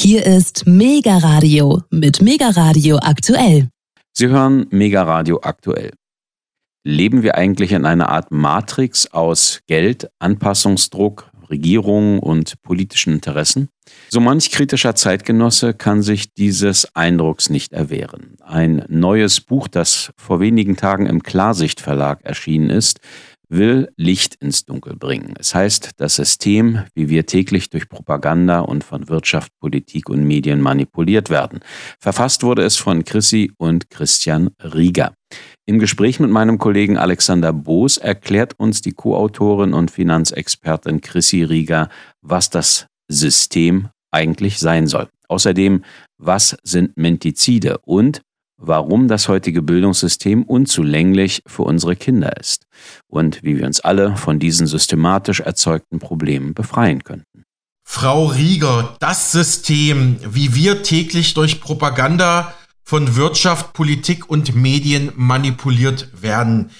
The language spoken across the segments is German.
Hier ist Mega Radio mit Mega Radio aktuell. Sie hören Mega Radio aktuell. Leben wir eigentlich in einer Art Matrix aus Geld, Anpassungsdruck, Regierungen und politischen Interessen? So manch kritischer Zeitgenosse kann sich dieses Eindrucks nicht erwehren. Ein neues Buch, das vor wenigen Tagen im Klarsicht Verlag erschienen ist, will Licht ins Dunkel bringen. Es heißt, das System, wie wir täglich durch Propaganda und von Wirtschaft, Politik und Medien manipuliert werden. Verfasst wurde es von Chrissy und Christian Rieger. Im Gespräch mit meinem Kollegen Alexander Boos erklärt uns die Co-Autorin und Finanzexpertin Chrissy Rieger, was das System eigentlich sein soll. Außerdem, was sind Mentizide und warum das heutige Bildungssystem unzulänglich für unsere Kinder ist und wie wir uns alle von diesen systematisch erzeugten Problemen befreien könnten. Frau Rieger, das System, wie wir täglich durch Propaganda von Wirtschaft, Politik und Medien manipuliert werden,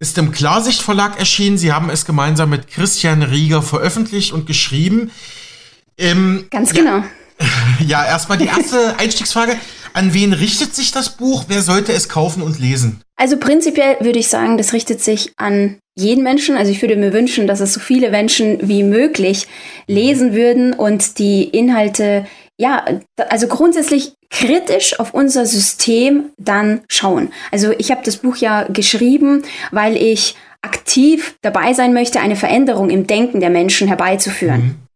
ist im Klarsicht Verlag erschienen. Sie haben es gemeinsam mit Christian Rieger veröffentlicht und geschrieben. Ähm, Ganz genau. Ja, erstmal die erste Einstiegsfrage. An wen richtet sich das Buch? Wer sollte es kaufen und lesen? Also prinzipiell würde ich sagen, das richtet sich an jeden Menschen. Also ich würde mir wünschen, dass es so viele Menschen wie möglich lesen würden und die Inhalte, ja, also grundsätzlich kritisch auf unser System dann schauen. Also ich habe das Buch ja geschrieben, weil ich aktiv dabei sein möchte, eine Veränderung im Denken der Menschen herbeizuführen. Mhm.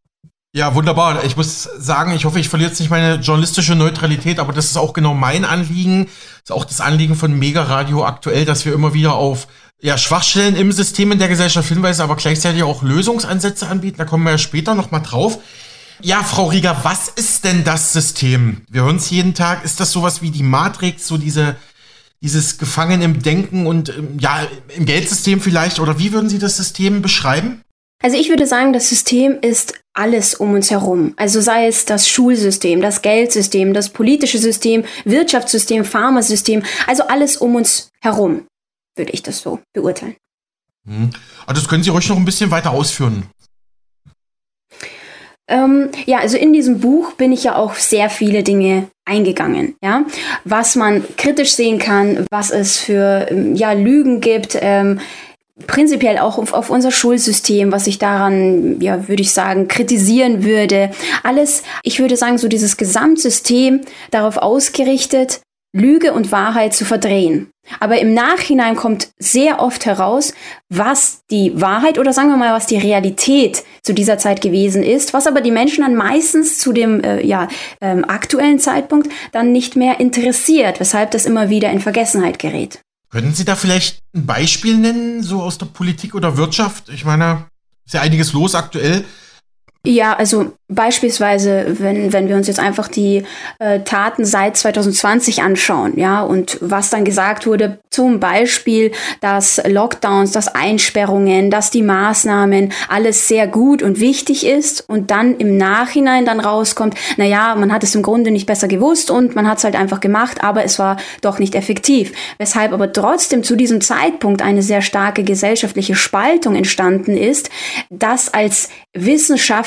Ja, wunderbar. Ich muss sagen, ich hoffe, ich verliere jetzt nicht meine journalistische Neutralität, aber das ist auch genau mein Anliegen. Das ist auch das Anliegen von Mega Radio aktuell, dass wir immer wieder auf ja, Schwachstellen im System in der Gesellschaft hinweisen, aber gleichzeitig auch Lösungsansätze anbieten. Da kommen wir ja später nochmal drauf. Ja, Frau Rieger, was ist denn das System? Wir hören es jeden Tag. Ist das sowas wie die Matrix, so diese, dieses Gefangen im Denken und ähm, ja, im Geldsystem vielleicht? Oder wie würden Sie das System beschreiben? Also ich würde sagen, das System ist alles um uns herum. Also sei es das Schulsystem, das Geldsystem, das politische System, Wirtschaftssystem, Pharmasystem, also alles um uns herum, würde ich das so beurteilen. Hm. Also das können Sie ruhig noch ein bisschen weiter ausführen. Ähm, ja, also in diesem Buch bin ich ja auch sehr viele Dinge eingegangen, ja, was man kritisch sehen kann, was es für ähm, ja Lügen gibt. Ähm, prinzipiell auch auf, auf, unser Schulsystem, was ich daran, ja, würde ich sagen, kritisieren würde. Alles, ich würde sagen, so dieses Gesamtsystem darauf ausgerichtet, Lüge und Wahrheit zu verdrehen. Aber im Nachhinein kommt sehr oft heraus, was die Wahrheit oder sagen wir mal, was die Realität zu dieser Zeit gewesen ist, was aber die Menschen dann meistens zu dem äh, ja, ähm, aktuellen Zeitpunkt dann nicht mehr interessiert, weshalb das immer wieder in Vergessenheit gerät. Können Sie da vielleicht ein Beispiel nennen, so aus der Politik oder Wirtschaft? Ich meine, ist ja einiges los aktuell. Ja, also beispielsweise, wenn, wenn wir uns jetzt einfach die äh, Taten seit 2020 anschauen, ja, und was dann gesagt wurde, zum Beispiel, dass Lockdowns, dass Einsperrungen, dass die Maßnahmen alles sehr gut und wichtig ist und dann im Nachhinein dann rauskommt, na ja, man hat es im Grunde nicht besser gewusst und man hat es halt einfach gemacht, aber es war doch nicht effektiv. Weshalb aber trotzdem zu diesem Zeitpunkt eine sehr starke gesellschaftliche Spaltung entstanden ist, das als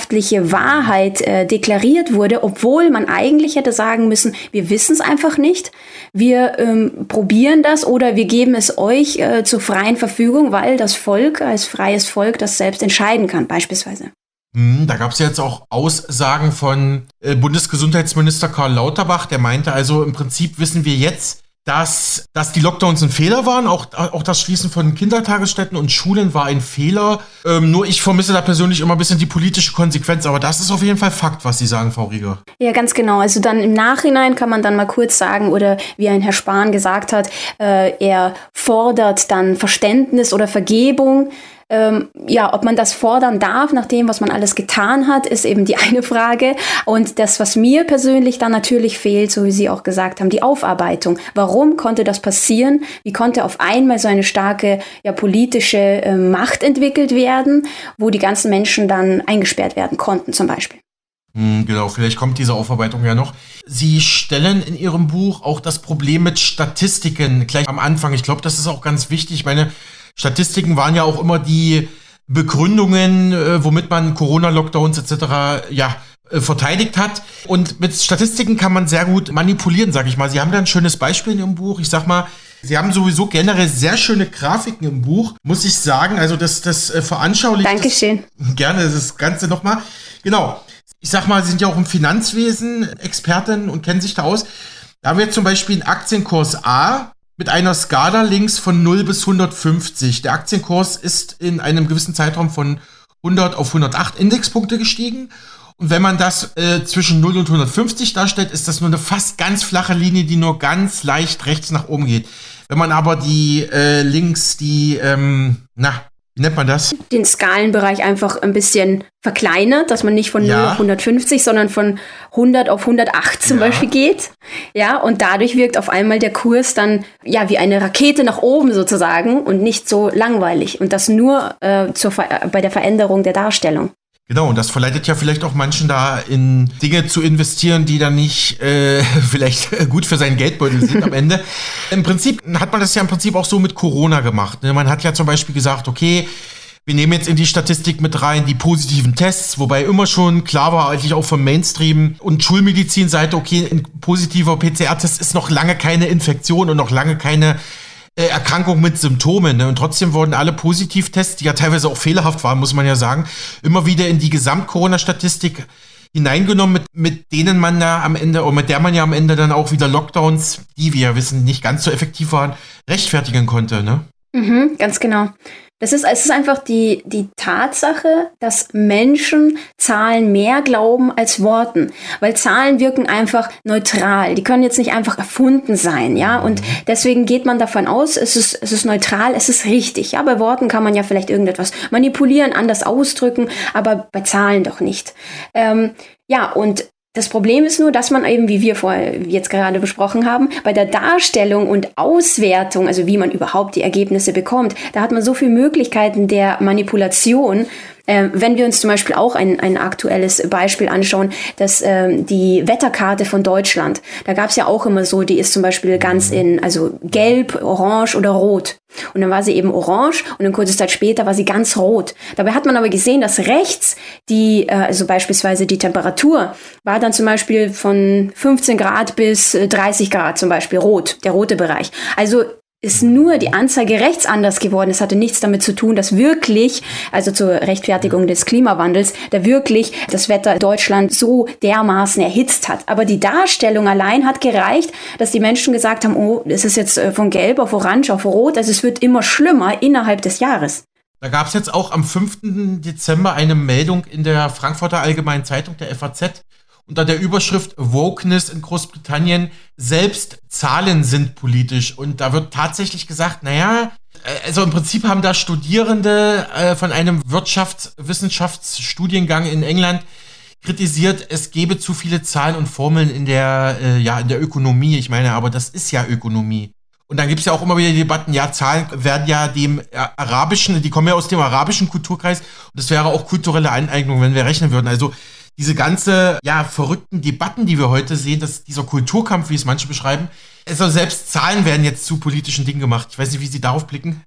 wissenschaftliche Wahrheit äh, deklariert wurde, obwohl man eigentlich hätte sagen müssen, wir wissen es einfach nicht, wir ähm, probieren das oder wir geben es euch äh, zur freien Verfügung, weil das Volk als freies Volk das selbst entscheiden kann, beispielsweise. Hm, da gab es jetzt auch Aussagen von äh, Bundesgesundheitsminister Karl Lauterbach, der meinte also, im Prinzip wissen wir jetzt, dass, dass die Lockdowns ein Fehler waren. Auch, auch das Schließen von Kindertagesstätten und Schulen war ein Fehler. Ähm, nur ich vermisse da persönlich immer ein bisschen die politische Konsequenz. Aber das ist auf jeden Fall Fakt, was Sie sagen, Frau Rieger. Ja, ganz genau. Also dann im Nachhinein kann man dann mal kurz sagen, oder wie ein Herr Spahn gesagt hat, äh, er fordert dann Verständnis oder Vergebung ähm, ja, ob man das fordern darf, nach dem, was man alles getan hat, ist eben die eine Frage. Und das, was mir persönlich dann natürlich fehlt, so wie Sie auch gesagt haben, die Aufarbeitung. Warum konnte das passieren? Wie konnte auf einmal so eine starke ja, politische äh, Macht entwickelt werden, wo die ganzen Menschen dann eingesperrt werden konnten, zum Beispiel? Hm, genau, vielleicht kommt diese Aufarbeitung ja noch. Sie stellen in Ihrem Buch auch das Problem mit Statistiken gleich am Anfang. Ich glaube, das ist auch ganz wichtig. Ich meine, Statistiken waren ja auch immer die Begründungen, äh, womit man Corona-Lockdowns etc. ja äh, verteidigt hat. Und mit Statistiken kann man sehr gut manipulieren, sag ich mal. Sie haben da ein schönes Beispiel in Ihrem Buch. Ich sag mal, Sie haben sowieso generell sehr schöne Grafiken im Buch, muss ich sagen. Also das, das äh, veranschaulicht. Dankeschön. Das, gerne das Ganze nochmal. Genau. Ich sag mal, Sie sind ja auch im Finanzwesen Expertin und kennen sich da aus. Da haben wir zum Beispiel einen Aktienkurs A mit einer Skala links von 0 bis 150. Der Aktienkurs ist in einem gewissen Zeitraum von 100 auf 108 Indexpunkte gestiegen. Und wenn man das äh, zwischen 0 und 150 darstellt, ist das nur eine fast ganz flache Linie, die nur ganz leicht rechts nach oben geht. Wenn man aber die äh, links, die, ähm, na, wie nennt man das? Den Skalenbereich einfach ein bisschen verkleinert, dass man nicht von ja. 0 auf 150, sondern von 100 auf 108 zum ja. Beispiel geht. Ja, und dadurch wirkt auf einmal der Kurs dann ja wie eine Rakete nach oben sozusagen und nicht so langweilig. Und das nur äh, zur bei der Veränderung der Darstellung. Genau, und das verleitet ja vielleicht auch manchen da in Dinge zu investieren, die dann nicht äh, vielleicht gut für seinen Geldbeutel sind am Ende. Im Prinzip hat man das ja im Prinzip auch so mit Corona gemacht. Ne? Man hat ja zum Beispiel gesagt, okay, wir nehmen jetzt in die Statistik mit rein die positiven Tests, wobei immer schon klar war, eigentlich auch vom Mainstream und Schulmedizin-Seite, okay, ein positiver PCR-Test ist noch lange keine Infektion und noch lange keine Erkrankung mit Symptomen. Ne? Und trotzdem wurden alle Positivtests, die ja teilweise auch fehlerhaft waren, muss man ja sagen, immer wieder in die Gesamt-Corona-Statistik hineingenommen, mit, mit denen man da am Ende, oder mit der man ja am Ende dann auch wieder Lockdowns, die wir ja wissen, nicht ganz so effektiv waren, rechtfertigen konnte. Ne? Mhm, ganz genau. Das ist, es ist einfach die, die Tatsache, dass Menschen Zahlen mehr glauben als Worten. Weil Zahlen wirken einfach neutral. Die können jetzt nicht einfach erfunden sein, ja. Und mhm. deswegen geht man davon aus, es ist, es ist neutral, es ist richtig. Ja, bei Worten kann man ja vielleicht irgendetwas manipulieren, anders ausdrücken, aber bei Zahlen doch nicht. Ähm, ja, und das Problem ist nur, dass man eben, wie wir vorher jetzt gerade besprochen haben, bei der Darstellung und Auswertung, also wie man überhaupt die Ergebnisse bekommt, da hat man so viele Möglichkeiten der Manipulation, ähm, wenn wir uns zum Beispiel auch ein, ein aktuelles Beispiel anschauen, dass ähm, die Wetterkarte von Deutschland, da gab es ja auch immer so, die ist zum Beispiel ganz in, also gelb, orange oder rot. Und dann war sie eben orange und dann kurze Zeit später war sie ganz rot. Dabei hat man aber gesehen, dass rechts die, äh, also beispielsweise die Temperatur, war dann zum Beispiel von 15 Grad bis 30 Grad zum Beispiel rot, der rote Bereich. Also ist nur die Anzeige rechts anders geworden. Es hatte nichts damit zu tun, dass wirklich, also zur Rechtfertigung des Klimawandels, der wirklich das Wetter Deutschland so dermaßen erhitzt hat. Aber die Darstellung allein hat gereicht, dass die Menschen gesagt haben, oh, es ist jetzt äh, von gelb auf orange auf rot, also es wird immer schlimmer innerhalb des Jahres. Da gab es jetzt auch am 5. Dezember eine Meldung in der Frankfurter Allgemeinen Zeitung der FAZ, unter der Überschrift Wokeness in Großbritannien, selbst Zahlen sind politisch. Und da wird tatsächlich gesagt, naja, äh, also im Prinzip haben da Studierende äh, von einem Wirtschaftswissenschaftsstudiengang in England kritisiert, es gebe zu viele Zahlen und Formeln in der, äh, ja, in der Ökonomie. Ich meine, aber das ist ja Ökonomie. Und dann gibt es ja auch immer wieder Debatten, ja, Zahlen werden ja dem arabischen, die kommen ja aus dem arabischen Kulturkreis und das wäre auch kulturelle Aneignung, wenn wir rechnen würden. Also diese ganze, ja, verrückten Debatten, die wir heute sehen, dass dieser Kulturkampf, wie es manche beschreiben, also selbst Zahlen werden jetzt zu politischen Dingen gemacht. Ich weiß nicht, wie Sie darauf blicken.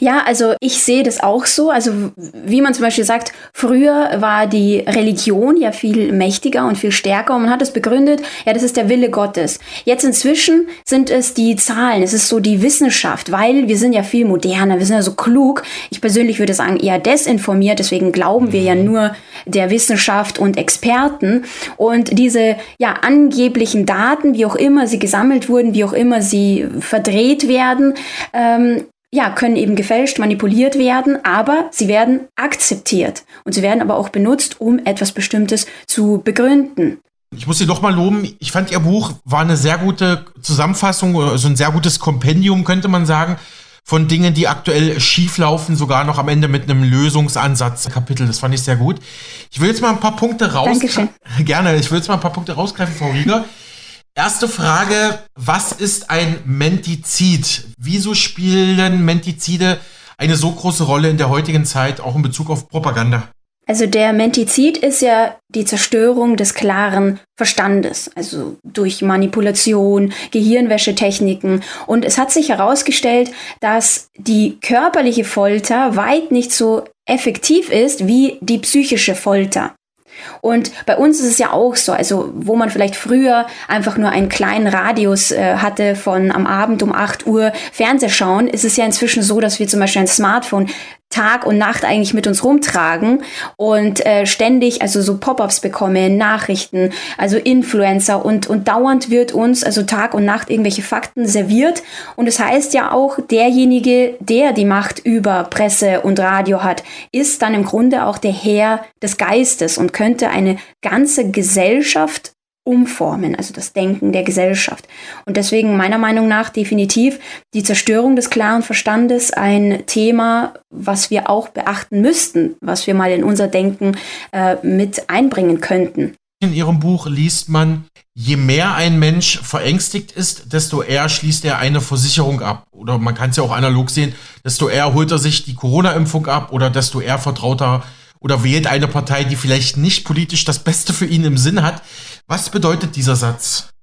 Ja, also ich sehe das auch so. Also wie man zum Beispiel sagt, früher war die Religion ja viel mächtiger und viel stärker und man hat es begründet, ja, das ist der Wille Gottes. Jetzt inzwischen sind es die Zahlen, es ist so die Wissenschaft, weil wir sind ja viel moderner, wir sind ja so klug. Ich persönlich würde sagen eher desinformiert, deswegen glauben wir ja nur der Wissenschaft und Experten und diese ja angeblichen Daten, wie auch immer sie gesammelt wurden, wie auch immer sie verdreht werden, ähm, ja, können eben gefälscht, manipuliert werden, aber sie werden akzeptiert und sie werden aber auch benutzt, um etwas Bestimmtes zu begründen. Ich muss Sie doch mal loben. Ich fand Ihr Buch war eine sehr gute Zusammenfassung, also ein sehr gutes Kompendium, könnte man sagen, von Dingen, die aktuell schieflaufen, sogar noch am Ende mit einem Lösungsansatz Kapitel. Das fand ich sehr gut. Ich will jetzt mal ein paar Punkte raus. Dankeschön. Gerne. Ich will jetzt mal ein paar Punkte rausgreifen, Frau Rieger. Erste Frage, was ist ein Mentizid? Wieso spielen Mentizide eine so große Rolle in der heutigen Zeit, auch in Bezug auf Propaganda? Also der Mentizid ist ja die Zerstörung des klaren Verstandes, also durch Manipulation, Gehirnwäschetechniken. Und es hat sich herausgestellt, dass die körperliche Folter weit nicht so effektiv ist wie die psychische Folter. Und bei uns ist es ja auch so, also wo man vielleicht früher einfach nur einen kleinen Radius äh, hatte von am Abend um 8 Uhr Fernseh schauen, ist es ja inzwischen so, dass wir zum Beispiel ein Smartphone Tag und Nacht eigentlich mit uns rumtragen und äh, ständig also so Pop-ups bekommen, Nachrichten, also Influencer und und dauernd wird uns also Tag und Nacht irgendwelche Fakten serviert. Und es das heißt ja auch derjenige, der die Macht über Presse und Radio hat, ist dann im Grunde auch der Herr des Geistes und könnte eine ganze Gesellschaft umformen, also das Denken der Gesellschaft. Und deswegen meiner Meinung nach definitiv die Zerstörung des klaren Verstandes ein Thema, was wir auch beachten müssten, was wir mal in unser Denken äh, mit einbringen könnten. In Ihrem Buch liest man, je mehr ein Mensch verängstigt ist, desto eher schließt er eine Versicherung ab. Oder man kann es ja auch analog sehen, desto eher holt er sich die Corona-Impfung ab oder desto eher vertraut er oder wählt eine Partei, die vielleicht nicht politisch das Beste für ihn im Sinn hat. Was bedeutet dieser Satz?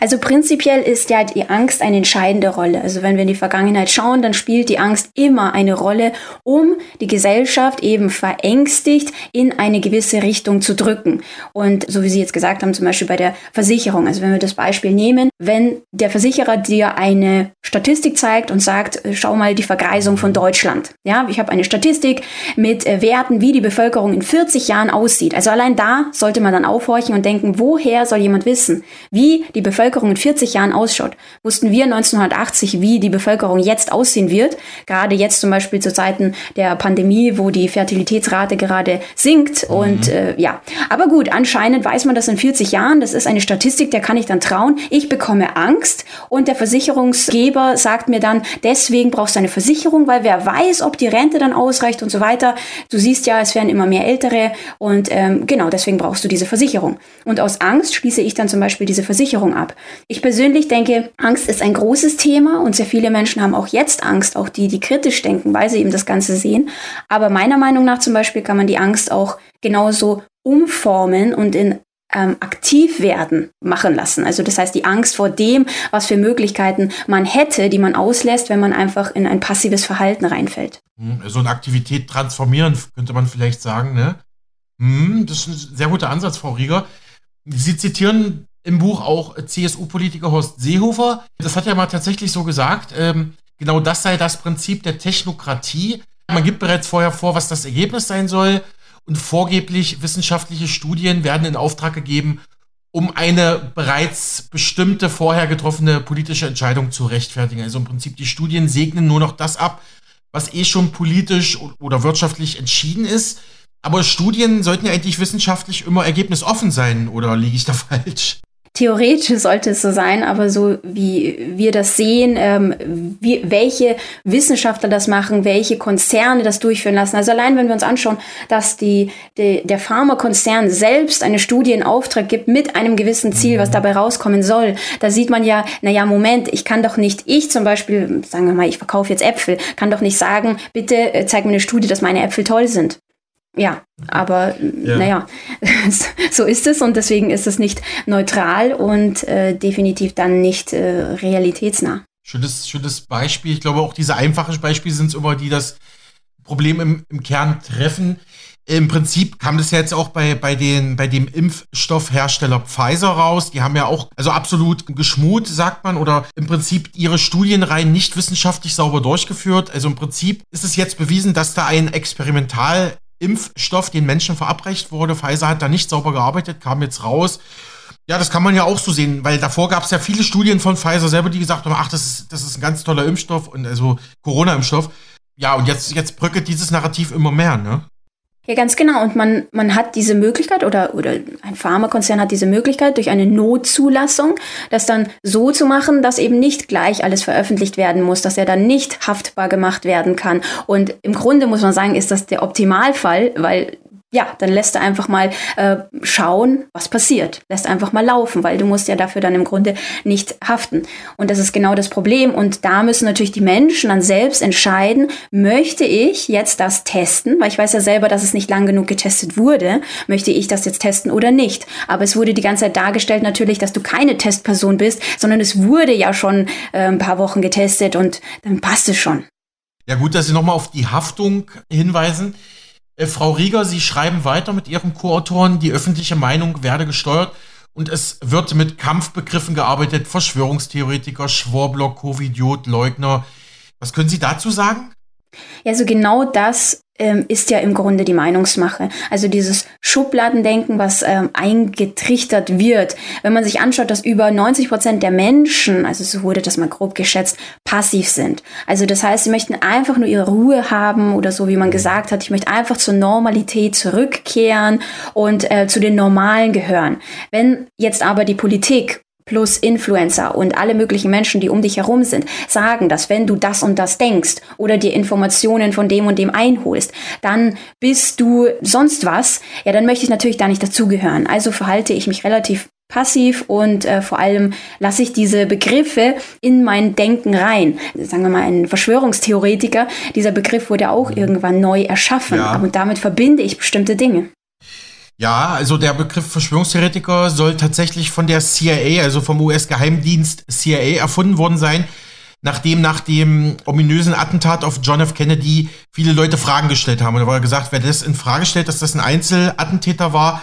Also prinzipiell ist ja die Angst eine entscheidende Rolle. Also wenn wir in die Vergangenheit schauen, dann spielt die Angst immer eine Rolle, um die Gesellschaft eben verängstigt in eine gewisse Richtung zu drücken. Und so wie Sie jetzt gesagt haben, zum Beispiel bei der Versicherung. Also wenn wir das Beispiel nehmen, wenn der Versicherer dir eine Statistik zeigt und sagt, äh, schau mal die Vergreisung von Deutschland. Ja, ich habe eine Statistik mit äh, Werten, wie die Bevölkerung in 40 Jahren aussieht. Also allein da sollte man dann aufhorchen und denken, woher soll jemand wissen, wie die die Bevölkerung in 40 Jahren ausschaut, wussten wir 1980, wie die Bevölkerung jetzt aussehen wird. Gerade jetzt zum Beispiel zu Zeiten der Pandemie, wo die Fertilitätsrate gerade sinkt. Mhm. Und äh, ja, aber gut, anscheinend weiß man das in 40 Jahren. Das ist eine Statistik, der kann ich dann trauen. Ich bekomme Angst und der Versicherungsgeber sagt mir dann, deswegen brauchst du eine Versicherung, weil wer weiß, ob die Rente dann ausreicht und so weiter. Du siehst ja, es werden immer mehr Ältere und ähm, genau deswegen brauchst du diese Versicherung. Und aus Angst schließe ich dann zum Beispiel diese Versicherung Ernährung ab. Ich persönlich denke, Angst ist ein großes Thema und sehr viele Menschen haben auch jetzt Angst, auch die, die kritisch denken, weil sie eben das Ganze sehen. Aber meiner Meinung nach zum Beispiel kann man die Angst auch genauso umformen und in ähm, aktiv werden machen lassen. Also das heißt die Angst vor dem, was für Möglichkeiten man hätte, die man auslässt, wenn man einfach in ein passives Verhalten reinfällt. Hm, so eine Aktivität transformieren, könnte man vielleicht sagen. Ne? Hm, das ist ein sehr guter Ansatz, Frau Rieger. Sie zitieren im Buch auch CSU-Politiker Horst Seehofer. Das hat er mal tatsächlich so gesagt. Ähm, genau das sei das Prinzip der Technokratie. Man gibt bereits vorher vor, was das Ergebnis sein soll. Und vorgeblich wissenschaftliche Studien werden in Auftrag gegeben, um eine bereits bestimmte, vorher getroffene politische Entscheidung zu rechtfertigen. Also im Prinzip die Studien segnen nur noch das ab, was eh schon politisch oder wirtschaftlich entschieden ist. Aber Studien sollten ja eigentlich wissenschaftlich immer ergebnisoffen sein, oder liege ich da falsch? Theoretisch sollte es so sein, aber so wie wir das sehen, ähm, wie, welche Wissenschaftler das machen, welche Konzerne das durchführen lassen. Also allein wenn wir uns anschauen, dass die, die, der Pharmakonzern selbst eine Studie in Auftrag gibt mit einem gewissen Ziel, was dabei rauskommen soll, da sieht man ja, naja, Moment, ich kann doch nicht, ich zum Beispiel, sagen wir mal, ich verkaufe jetzt Äpfel, kann doch nicht sagen, bitte äh, zeig mir eine Studie, dass meine Äpfel toll sind. Ja, aber ja. naja, so ist es und deswegen ist es nicht neutral und äh, definitiv dann nicht äh, realitätsnah. Schönes, schönes Beispiel. Ich glaube, auch diese einfachen Beispiele sind es immer, die das Problem im, im Kern treffen. Im Prinzip kam das ja jetzt auch bei, bei, den, bei dem Impfstoffhersteller Pfizer raus. Die haben ja auch, also absolut geschmut, sagt man, oder im Prinzip ihre Studienreihen nicht wissenschaftlich sauber durchgeführt. Also im Prinzip ist es jetzt bewiesen, dass da ein Experimental Impfstoff den Menschen verabreicht wurde. Pfizer hat da nicht sauber gearbeitet, kam jetzt raus. Ja, das kann man ja auch so sehen, weil davor gab es ja viele Studien von Pfizer selber, die gesagt haben, ach, das ist, das ist ein ganz toller Impfstoff und also Corona-Impfstoff. Ja, und jetzt, jetzt bröckelt dieses Narrativ immer mehr, ne? Ja, ganz genau. Und man, man hat diese Möglichkeit oder, oder ein Pharmakonzern hat diese Möglichkeit, durch eine Notzulassung das dann so zu machen, dass eben nicht gleich alles veröffentlicht werden muss, dass er dann nicht haftbar gemacht werden kann. Und im Grunde muss man sagen, ist das der Optimalfall, weil ja, dann lässt du einfach mal äh, schauen, was passiert. Lässt einfach mal laufen, weil du musst ja dafür dann im Grunde nicht haften. Und das ist genau das Problem. Und da müssen natürlich die Menschen dann selbst entscheiden, möchte ich jetzt das testen, weil ich weiß ja selber, dass es nicht lang genug getestet wurde, möchte ich das jetzt testen oder nicht. Aber es wurde die ganze Zeit dargestellt natürlich, dass du keine Testperson bist, sondern es wurde ja schon äh, ein paar Wochen getestet und dann passt es schon. Ja gut, dass Sie nochmal auf die Haftung hinweisen. Äh, Frau Rieger, Sie schreiben weiter mit Ihrem Co-Autoren, die öffentliche Meinung werde gesteuert und es wird mit Kampfbegriffen gearbeitet, Verschwörungstheoretiker, Schwurbler, Covidiot, Leugner. Was können Sie dazu sagen? Ja, so genau das ähm, ist ja im Grunde die Meinungsmache. Also dieses Schubladendenken, was ähm, eingetrichtert wird. Wenn man sich anschaut, dass über 90 Prozent der Menschen, also so wurde das mal grob geschätzt, passiv sind. Also das heißt, sie möchten einfach nur ihre Ruhe haben oder so, wie man gesagt hat, ich möchte einfach zur Normalität zurückkehren und äh, zu den Normalen gehören. Wenn jetzt aber die Politik plus Influencer und alle möglichen Menschen, die um dich herum sind, sagen, dass wenn du das und das denkst oder dir Informationen von dem und dem einholst, dann bist du sonst was, ja, dann möchte ich natürlich da nicht dazugehören. Also verhalte ich mich relativ passiv und äh, vor allem lasse ich diese Begriffe in mein Denken rein. Sagen wir mal, ein Verschwörungstheoretiker, dieser Begriff wurde auch irgendwann neu erschaffen ja. und damit verbinde ich bestimmte Dinge. Ja, also der Begriff Verschwörungstheoretiker soll tatsächlich von der CIA, also vom US-Geheimdienst CIA erfunden worden sein, nachdem nach dem ominösen Attentat auf John F. Kennedy viele Leute Fragen gestellt haben. Und da war gesagt, wer das in Frage stellt, dass das ein Einzelattentäter war,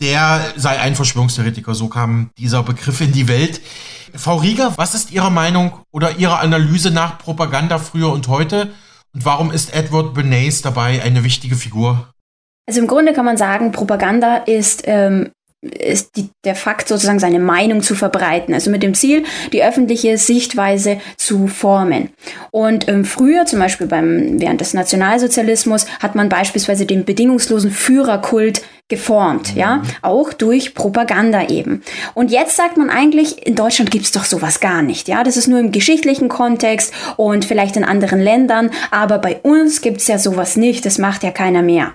der sei ein Verschwörungstheoretiker. So kam dieser Begriff in die Welt. Frau Rieger, was ist Ihre Meinung oder Ihre Analyse nach Propaganda früher und heute? Und warum ist Edward Bernays dabei eine wichtige Figur? Also im Grunde kann man sagen, Propaganda ist ähm, ist die, der Fakt sozusagen seine Meinung zu verbreiten, also mit dem Ziel, die öffentliche Sichtweise zu formen. Und ähm, früher, zum Beispiel beim, während des Nationalsozialismus, hat man beispielsweise den bedingungslosen Führerkult geformt, mhm. ja, auch durch Propaganda eben. Und jetzt sagt man eigentlich, in Deutschland gibt's doch sowas gar nicht, ja, das ist nur im geschichtlichen Kontext und vielleicht in anderen Ländern, aber bei uns gibt's ja sowas nicht, das macht ja keiner mehr.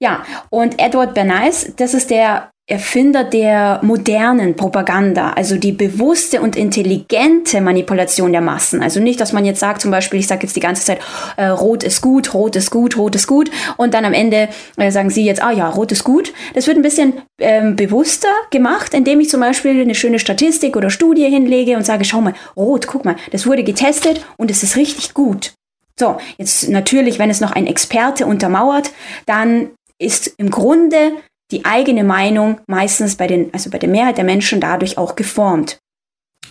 Ja, und Edward Bernays, das ist der Erfinder der modernen Propaganda, also die bewusste und intelligente Manipulation der Massen. Also nicht, dass man jetzt sagt, zum Beispiel, ich sage jetzt die ganze Zeit, äh, rot ist gut, rot ist gut, rot ist gut, und dann am Ende äh, sagen sie jetzt, ah ja, rot ist gut. Das wird ein bisschen ähm, bewusster gemacht, indem ich zum Beispiel eine schöne Statistik oder Studie hinlege und sage, schau mal, rot, guck mal, das wurde getestet und es ist richtig gut. So, jetzt natürlich, wenn es noch ein Experte untermauert, dann ist im Grunde die eigene Meinung meistens bei den, also bei der Mehrheit der Menschen dadurch auch geformt.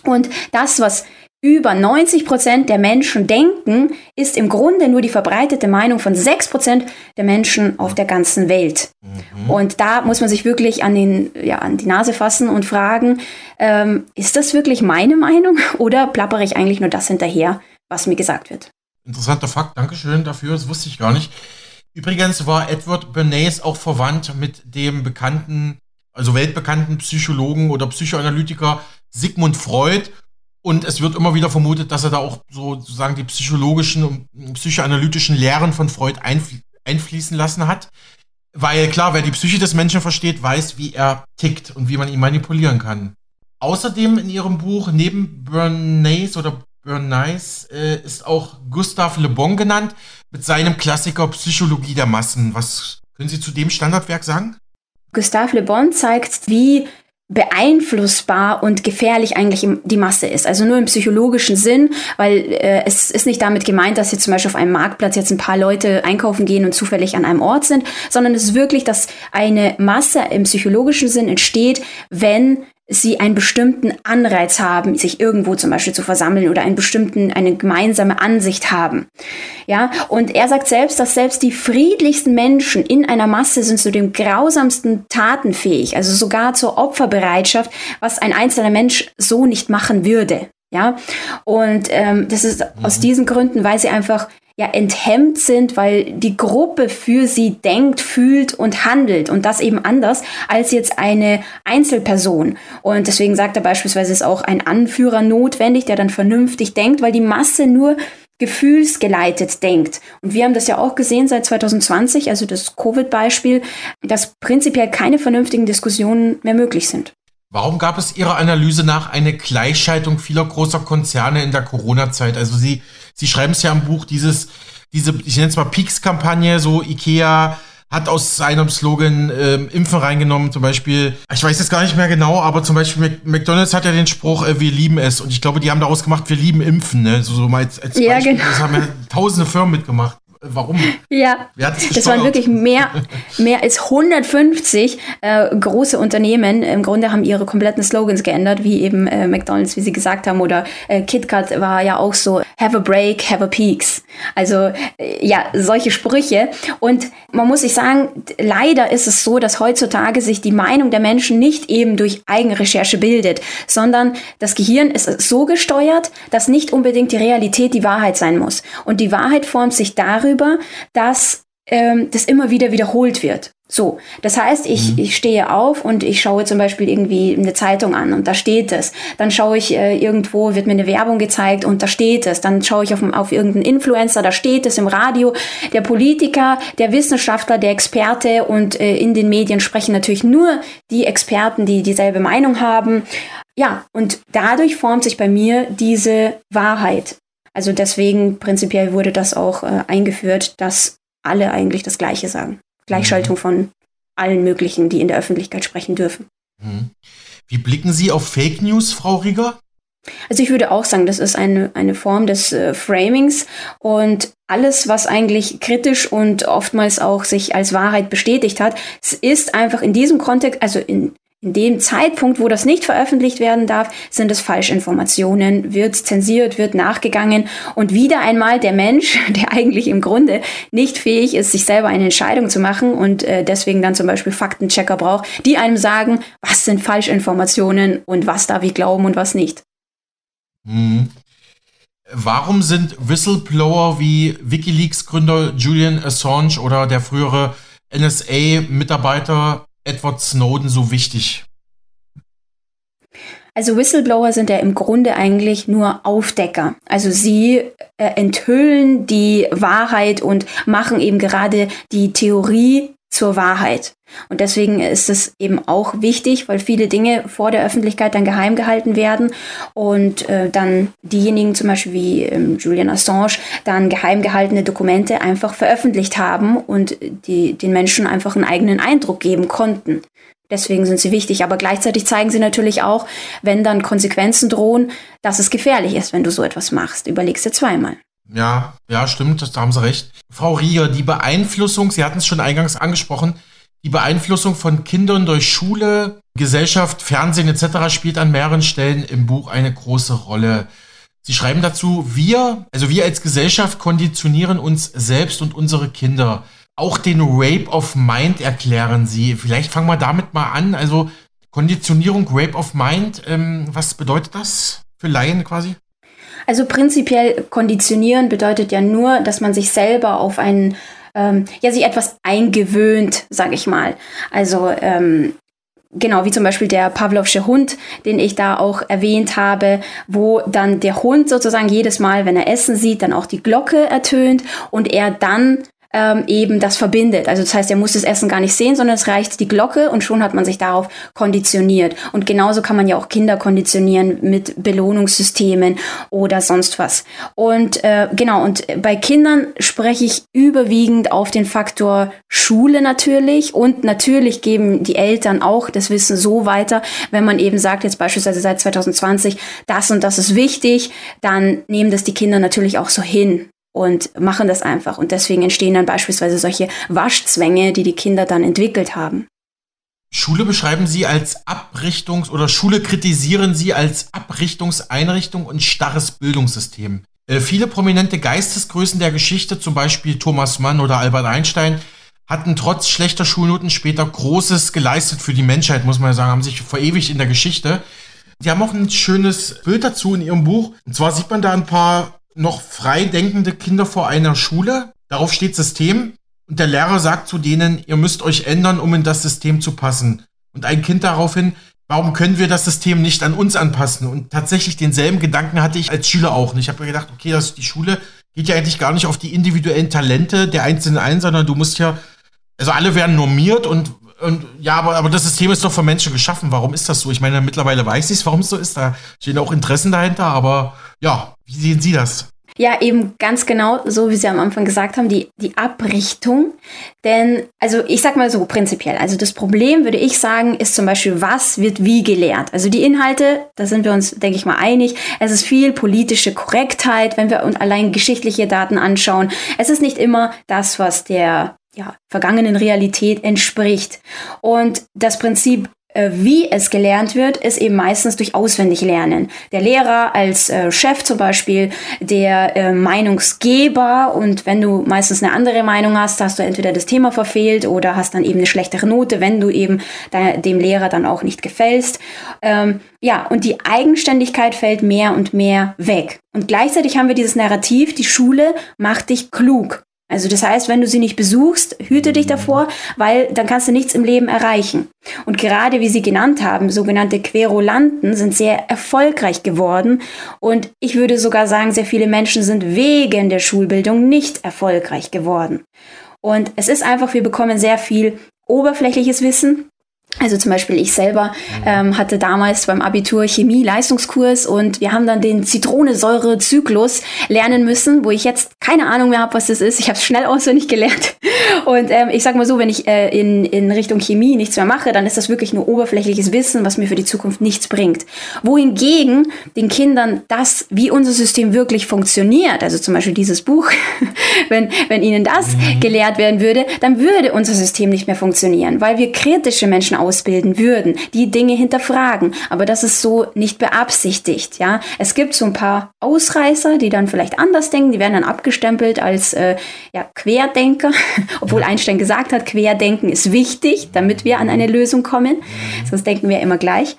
Und das, was über 90 Prozent der Menschen denken, ist im Grunde nur die verbreitete Meinung von 6 Prozent der Menschen auf der ganzen Welt. Mhm. Und da muss man sich wirklich an, den, ja, an die Nase fassen und fragen, ähm, ist das wirklich meine Meinung oder plappere ich eigentlich nur das hinterher, was mir gesagt wird? Interessanter Fakt, Dankeschön dafür, das wusste ich gar nicht. Übrigens war Edward Bernays auch verwandt mit dem bekannten, also weltbekannten Psychologen oder Psychoanalytiker Sigmund Freud. Und es wird immer wieder vermutet, dass er da auch sozusagen die psychologischen und psychoanalytischen Lehren von Freud einfl einfließen lassen hat. Weil klar, wer die Psyche des Menschen versteht, weiß, wie er tickt und wie man ihn manipulieren kann. Außerdem in ihrem Buch neben Bernays oder Bernays äh, ist auch Gustave Le Bon genannt mit seinem Klassiker Psychologie der Massen. Was können Sie zu dem Standardwerk sagen? Gustave Le Bon zeigt, wie beeinflussbar und gefährlich eigentlich die Masse ist. Also nur im psychologischen Sinn, weil äh, es ist nicht damit gemeint, dass jetzt zum Beispiel auf einem Marktplatz jetzt ein paar Leute einkaufen gehen und zufällig an einem Ort sind, sondern es ist wirklich, dass eine Masse im psychologischen Sinn entsteht, wenn sie einen bestimmten Anreiz haben, sich irgendwo zum Beispiel zu versammeln oder einen bestimmten, eine gemeinsame Ansicht haben. Ja, und er sagt selbst, dass selbst die friedlichsten Menschen in einer Masse sind zu den grausamsten Taten fähig, also sogar zur Opferbereitschaft, was ein einzelner Mensch so nicht machen würde. Ja, und ähm, das ist mhm. aus diesen Gründen, weil sie einfach ja enthemmt sind, weil die Gruppe für sie denkt, fühlt und handelt und das eben anders als jetzt eine Einzelperson. Und deswegen sagt er beispielsweise, ist auch ein Anführer notwendig, der dann vernünftig denkt, weil die Masse nur gefühlsgeleitet denkt. Und wir haben das ja auch gesehen seit 2020, also das Covid-Beispiel, dass prinzipiell keine vernünftigen Diskussionen mehr möglich sind. Warum gab es Ihrer Analyse nach eine Gleichschaltung vieler großer Konzerne in der Corona-Zeit? Also Sie, Sie schreiben es ja im Buch, dieses, diese, ich nenne es mal Peaks-Kampagne, so IKEA hat aus seinem Slogan ähm, Impfen reingenommen, zum Beispiel, ich weiß jetzt gar nicht mehr genau, aber zum Beispiel McDonalds hat ja den Spruch, äh, wir lieben es. Und ich glaube, die haben daraus gemacht, wir lieben Impfen, ne? So, so mal als, als ja, Beispiel. Genau. Das haben ja tausende Firmen mitgemacht. Warum? Ja, das waren wirklich mehr, mehr als 150 äh, große Unternehmen. Im Grunde haben ihre kompletten Slogans geändert, wie eben äh, McDonald's, wie sie gesagt haben, oder äh, KitKat war ja auch so, have a break, have a peaks. Also äh, ja, solche Sprüche. Und man muss sich sagen, leider ist es so, dass heutzutage sich die Meinung der Menschen nicht eben durch Eigenrecherche bildet, sondern das Gehirn ist so gesteuert, dass nicht unbedingt die Realität die Wahrheit sein muss. Und die Wahrheit formt sich darüber, dass ähm, das immer wieder wiederholt wird. So, das heißt, ich, mhm. ich stehe auf und ich schaue zum Beispiel irgendwie eine Zeitung an und da steht es. Dann schaue ich äh, irgendwo, wird mir eine Werbung gezeigt und da steht es. Dann schaue ich auf, auf irgendeinen Influencer, da steht es im Radio. Der Politiker, der Wissenschaftler, der Experte und äh, in den Medien sprechen natürlich nur die Experten, die dieselbe Meinung haben. Ja, und dadurch formt sich bei mir diese Wahrheit. Also deswegen prinzipiell wurde das auch äh, eingeführt, dass alle eigentlich das Gleiche sagen. Gleichschaltung mhm. von allen möglichen, die in der Öffentlichkeit sprechen dürfen. Mhm. Wie blicken Sie auf Fake News, Frau Rieger? Also ich würde auch sagen, das ist eine, eine Form des äh, Framings und alles, was eigentlich kritisch und oftmals auch sich als Wahrheit bestätigt hat, es ist einfach in diesem Kontext, also in, in dem Zeitpunkt, wo das nicht veröffentlicht werden darf, sind es Falschinformationen, wird zensiert, wird nachgegangen und wieder einmal der Mensch, der eigentlich im Grunde nicht fähig ist, sich selber eine Entscheidung zu machen und äh, deswegen dann zum Beispiel Faktenchecker braucht, die einem sagen, was sind Falschinformationen und was darf ich glauben und was nicht. Mhm. Warum sind Whistleblower wie Wikileaks-Gründer Julian Assange oder der frühere NSA-Mitarbeiter Edward Snowden so wichtig? Also Whistleblower sind ja im Grunde eigentlich nur Aufdecker. Also sie äh, enthüllen die Wahrheit und machen eben gerade die Theorie zur Wahrheit. Und deswegen ist es eben auch wichtig, weil viele Dinge vor der Öffentlichkeit dann geheim gehalten werden und äh, dann diejenigen zum Beispiel wie ähm, Julian Assange dann geheim gehaltene Dokumente einfach veröffentlicht haben und die, den Menschen einfach einen eigenen Eindruck geben konnten. Deswegen sind sie wichtig, aber gleichzeitig zeigen sie natürlich auch, wenn dann Konsequenzen drohen, dass es gefährlich ist, wenn du so etwas machst. Überlegst dir zweimal. Ja, ja, stimmt, da haben Sie recht. Frau Rieger, die Beeinflussung, Sie hatten es schon eingangs angesprochen, die Beeinflussung von Kindern durch Schule, Gesellschaft, Fernsehen etc. spielt an mehreren Stellen im Buch eine große Rolle. Sie schreiben dazu, wir, also wir als Gesellschaft konditionieren uns selbst und unsere Kinder. Auch den Rape of Mind erklären Sie. Vielleicht fangen wir damit mal an. Also Konditionierung, Rape of Mind, ähm, was bedeutet das für Laien quasi? Also prinzipiell konditionieren bedeutet ja nur, dass man sich selber auf einen, ähm, ja, sich etwas eingewöhnt, sage ich mal. Also ähm, genau wie zum Beispiel der Pavlovsche Hund, den ich da auch erwähnt habe, wo dann der Hund sozusagen jedes Mal, wenn er Essen sieht, dann auch die Glocke ertönt und er dann ähm, eben das verbindet. Also das heißt, er muss das Essen gar nicht sehen, sondern es reicht die Glocke und schon hat man sich darauf konditioniert. Und genauso kann man ja auch Kinder konditionieren mit Belohnungssystemen oder sonst was. Und äh, genau, und bei Kindern spreche ich überwiegend auf den Faktor Schule natürlich und natürlich geben die Eltern auch das Wissen so weiter, wenn man eben sagt, jetzt beispielsweise seit 2020, das und das ist wichtig, dann nehmen das die Kinder natürlich auch so hin und machen das einfach. Und deswegen entstehen dann beispielsweise solche Waschzwänge, die die Kinder dann entwickelt haben. Schule beschreiben Sie als Abrichtungs- oder Schule kritisieren Sie als Abrichtungseinrichtung und starres Bildungssystem. Äh, viele prominente Geistesgrößen der Geschichte, zum Beispiel Thomas Mann oder Albert Einstein, hatten trotz schlechter Schulnoten später Großes geleistet für die Menschheit, muss man ja sagen, haben sich verewigt in der Geschichte. Die haben auch ein schönes Bild dazu in ihrem Buch. Und zwar sieht man da ein paar noch frei denkende Kinder vor einer Schule. Darauf steht System. Und der Lehrer sagt zu denen, ihr müsst euch ändern, um in das System zu passen. Und ein Kind daraufhin, warum können wir das System nicht an uns anpassen? Und tatsächlich denselben Gedanken hatte ich als Schüler auch. Und ich habe mir gedacht, okay, das, die Schule geht ja eigentlich gar nicht auf die individuellen Talente der Einzelnen ein, sondern du musst ja, also alle werden normiert und, und ja, aber, aber das System ist doch für Menschen geschaffen. Warum ist das so? Ich meine, mittlerweile weiß ich es, warum es so ist. Da stehen auch Interessen dahinter, aber ja, wie sehen Sie das? Ja, eben ganz genau, so wie Sie am Anfang gesagt haben, die, die Abrichtung. Denn, also ich sag mal so prinzipiell, also das Problem, würde ich sagen, ist zum Beispiel, was wird wie gelehrt. Also die Inhalte, da sind wir uns, denke ich mal, einig. Es ist viel politische Korrektheit, wenn wir uns allein geschichtliche Daten anschauen. Es ist nicht immer das, was der ja, vergangenen Realität entspricht. Und das Prinzip wie es gelernt wird, ist eben meistens durch auswendig lernen. Der Lehrer als äh, Chef zum Beispiel, der äh, Meinungsgeber und wenn du meistens eine andere Meinung hast, hast du entweder das Thema verfehlt oder hast dann eben eine schlechtere Note, wenn du eben dem Lehrer dann auch nicht gefällst. Ähm, ja, und die Eigenständigkeit fällt mehr und mehr weg. Und gleichzeitig haben wir dieses Narrativ, die Schule macht dich klug. Also das heißt, wenn du sie nicht besuchst, hüte dich davor, weil dann kannst du nichts im Leben erreichen. Und gerade wie Sie genannt haben, sogenannte Querulanten sind sehr erfolgreich geworden. Und ich würde sogar sagen, sehr viele Menschen sind wegen der Schulbildung nicht erfolgreich geworden. Und es ist einfach, wir bekommen sehr viel oberflächliches Wissen, also zum Beispiel ich selber ähm, hatte damals beim Abitur Chemie-Leistungskurs und wir haben dann den Zitronensäure-Zyklus lernen müssen, wo ich jetzt keine Ahnung mehr habe, was das ist. Ich habe es schnell auswendig gelernt. Und ähm, ich sag mal so, wenn ich äh, in, in Richtung Chemie nichts mehr mache, dann ist das wirklich nur oberflächliches Wissen, was mir für die Zukunft nichts bringt. Wohingegen den Kindern das, wie unser System wirklich funktioniert, also zum Beispiel dieses Buch, wenn, wenn ihnen das mhm. gelehrt werden würde, dann würde unser System nicht mehr funktionieren, weil wir kritische Menschen ausbilden würden, die Dinge hinterfragen. Aber das ist so nicht beabsichtigt. Ja, es gibt so ein paar Ausreißer, die dann vielleicht anders denken. Die werden dann abgestempelt als äh, ja, Querdenker, obwohl Einstein gesagt hat, Querdenken ist wichtig, damit wir an eine Lösung kommen. Sonst denken wir immer gleich.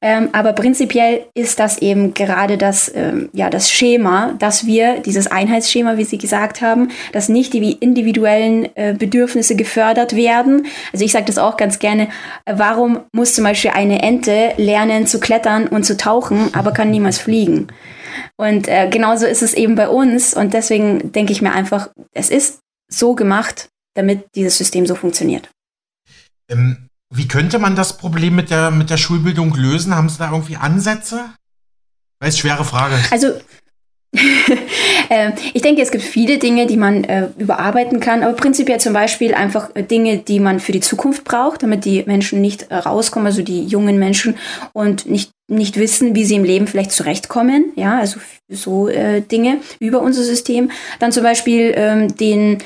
Ähm, aber prinzipiell ist das eben gerade das, ähm, ja, das Schema, dass wir, dieses Einheitsschema, wie Sie gesagt haben, dass nicht die individuellen äh, Bedürfnisse gefördert werden. Also ich sage das auch ganz gerne, warum muss zum Beispiel eine Ente lernen zu klettern und zu tauchen, aber kann niemals fliegen? Und äh, genauso ist es eben bei uns. Und deswegen denke ich mir einfach, es ist so gemacht, damit dieses System so funktioniert. Ähm wie könnte man das Problem mit der, mit der Schulbildung lösen? Haben Sie da irgendwie Ansätze? Das ist schwere Frage. Also, äh, ich denke, es gibt viele Dinge, die man äh, überarbeiten kann, aber prinzipiell zum Beispiel einfach äh, Dinge, die man für die Zukunft braucht, damit die Menschen nicht äh, rauskommen, also die jungen Menschen und nicht nicht wissen, wie sie im Leben vielleicht zurechtkommen, ja, also so äh, Dinge über unser System. Dann zum Beispiel ähm, den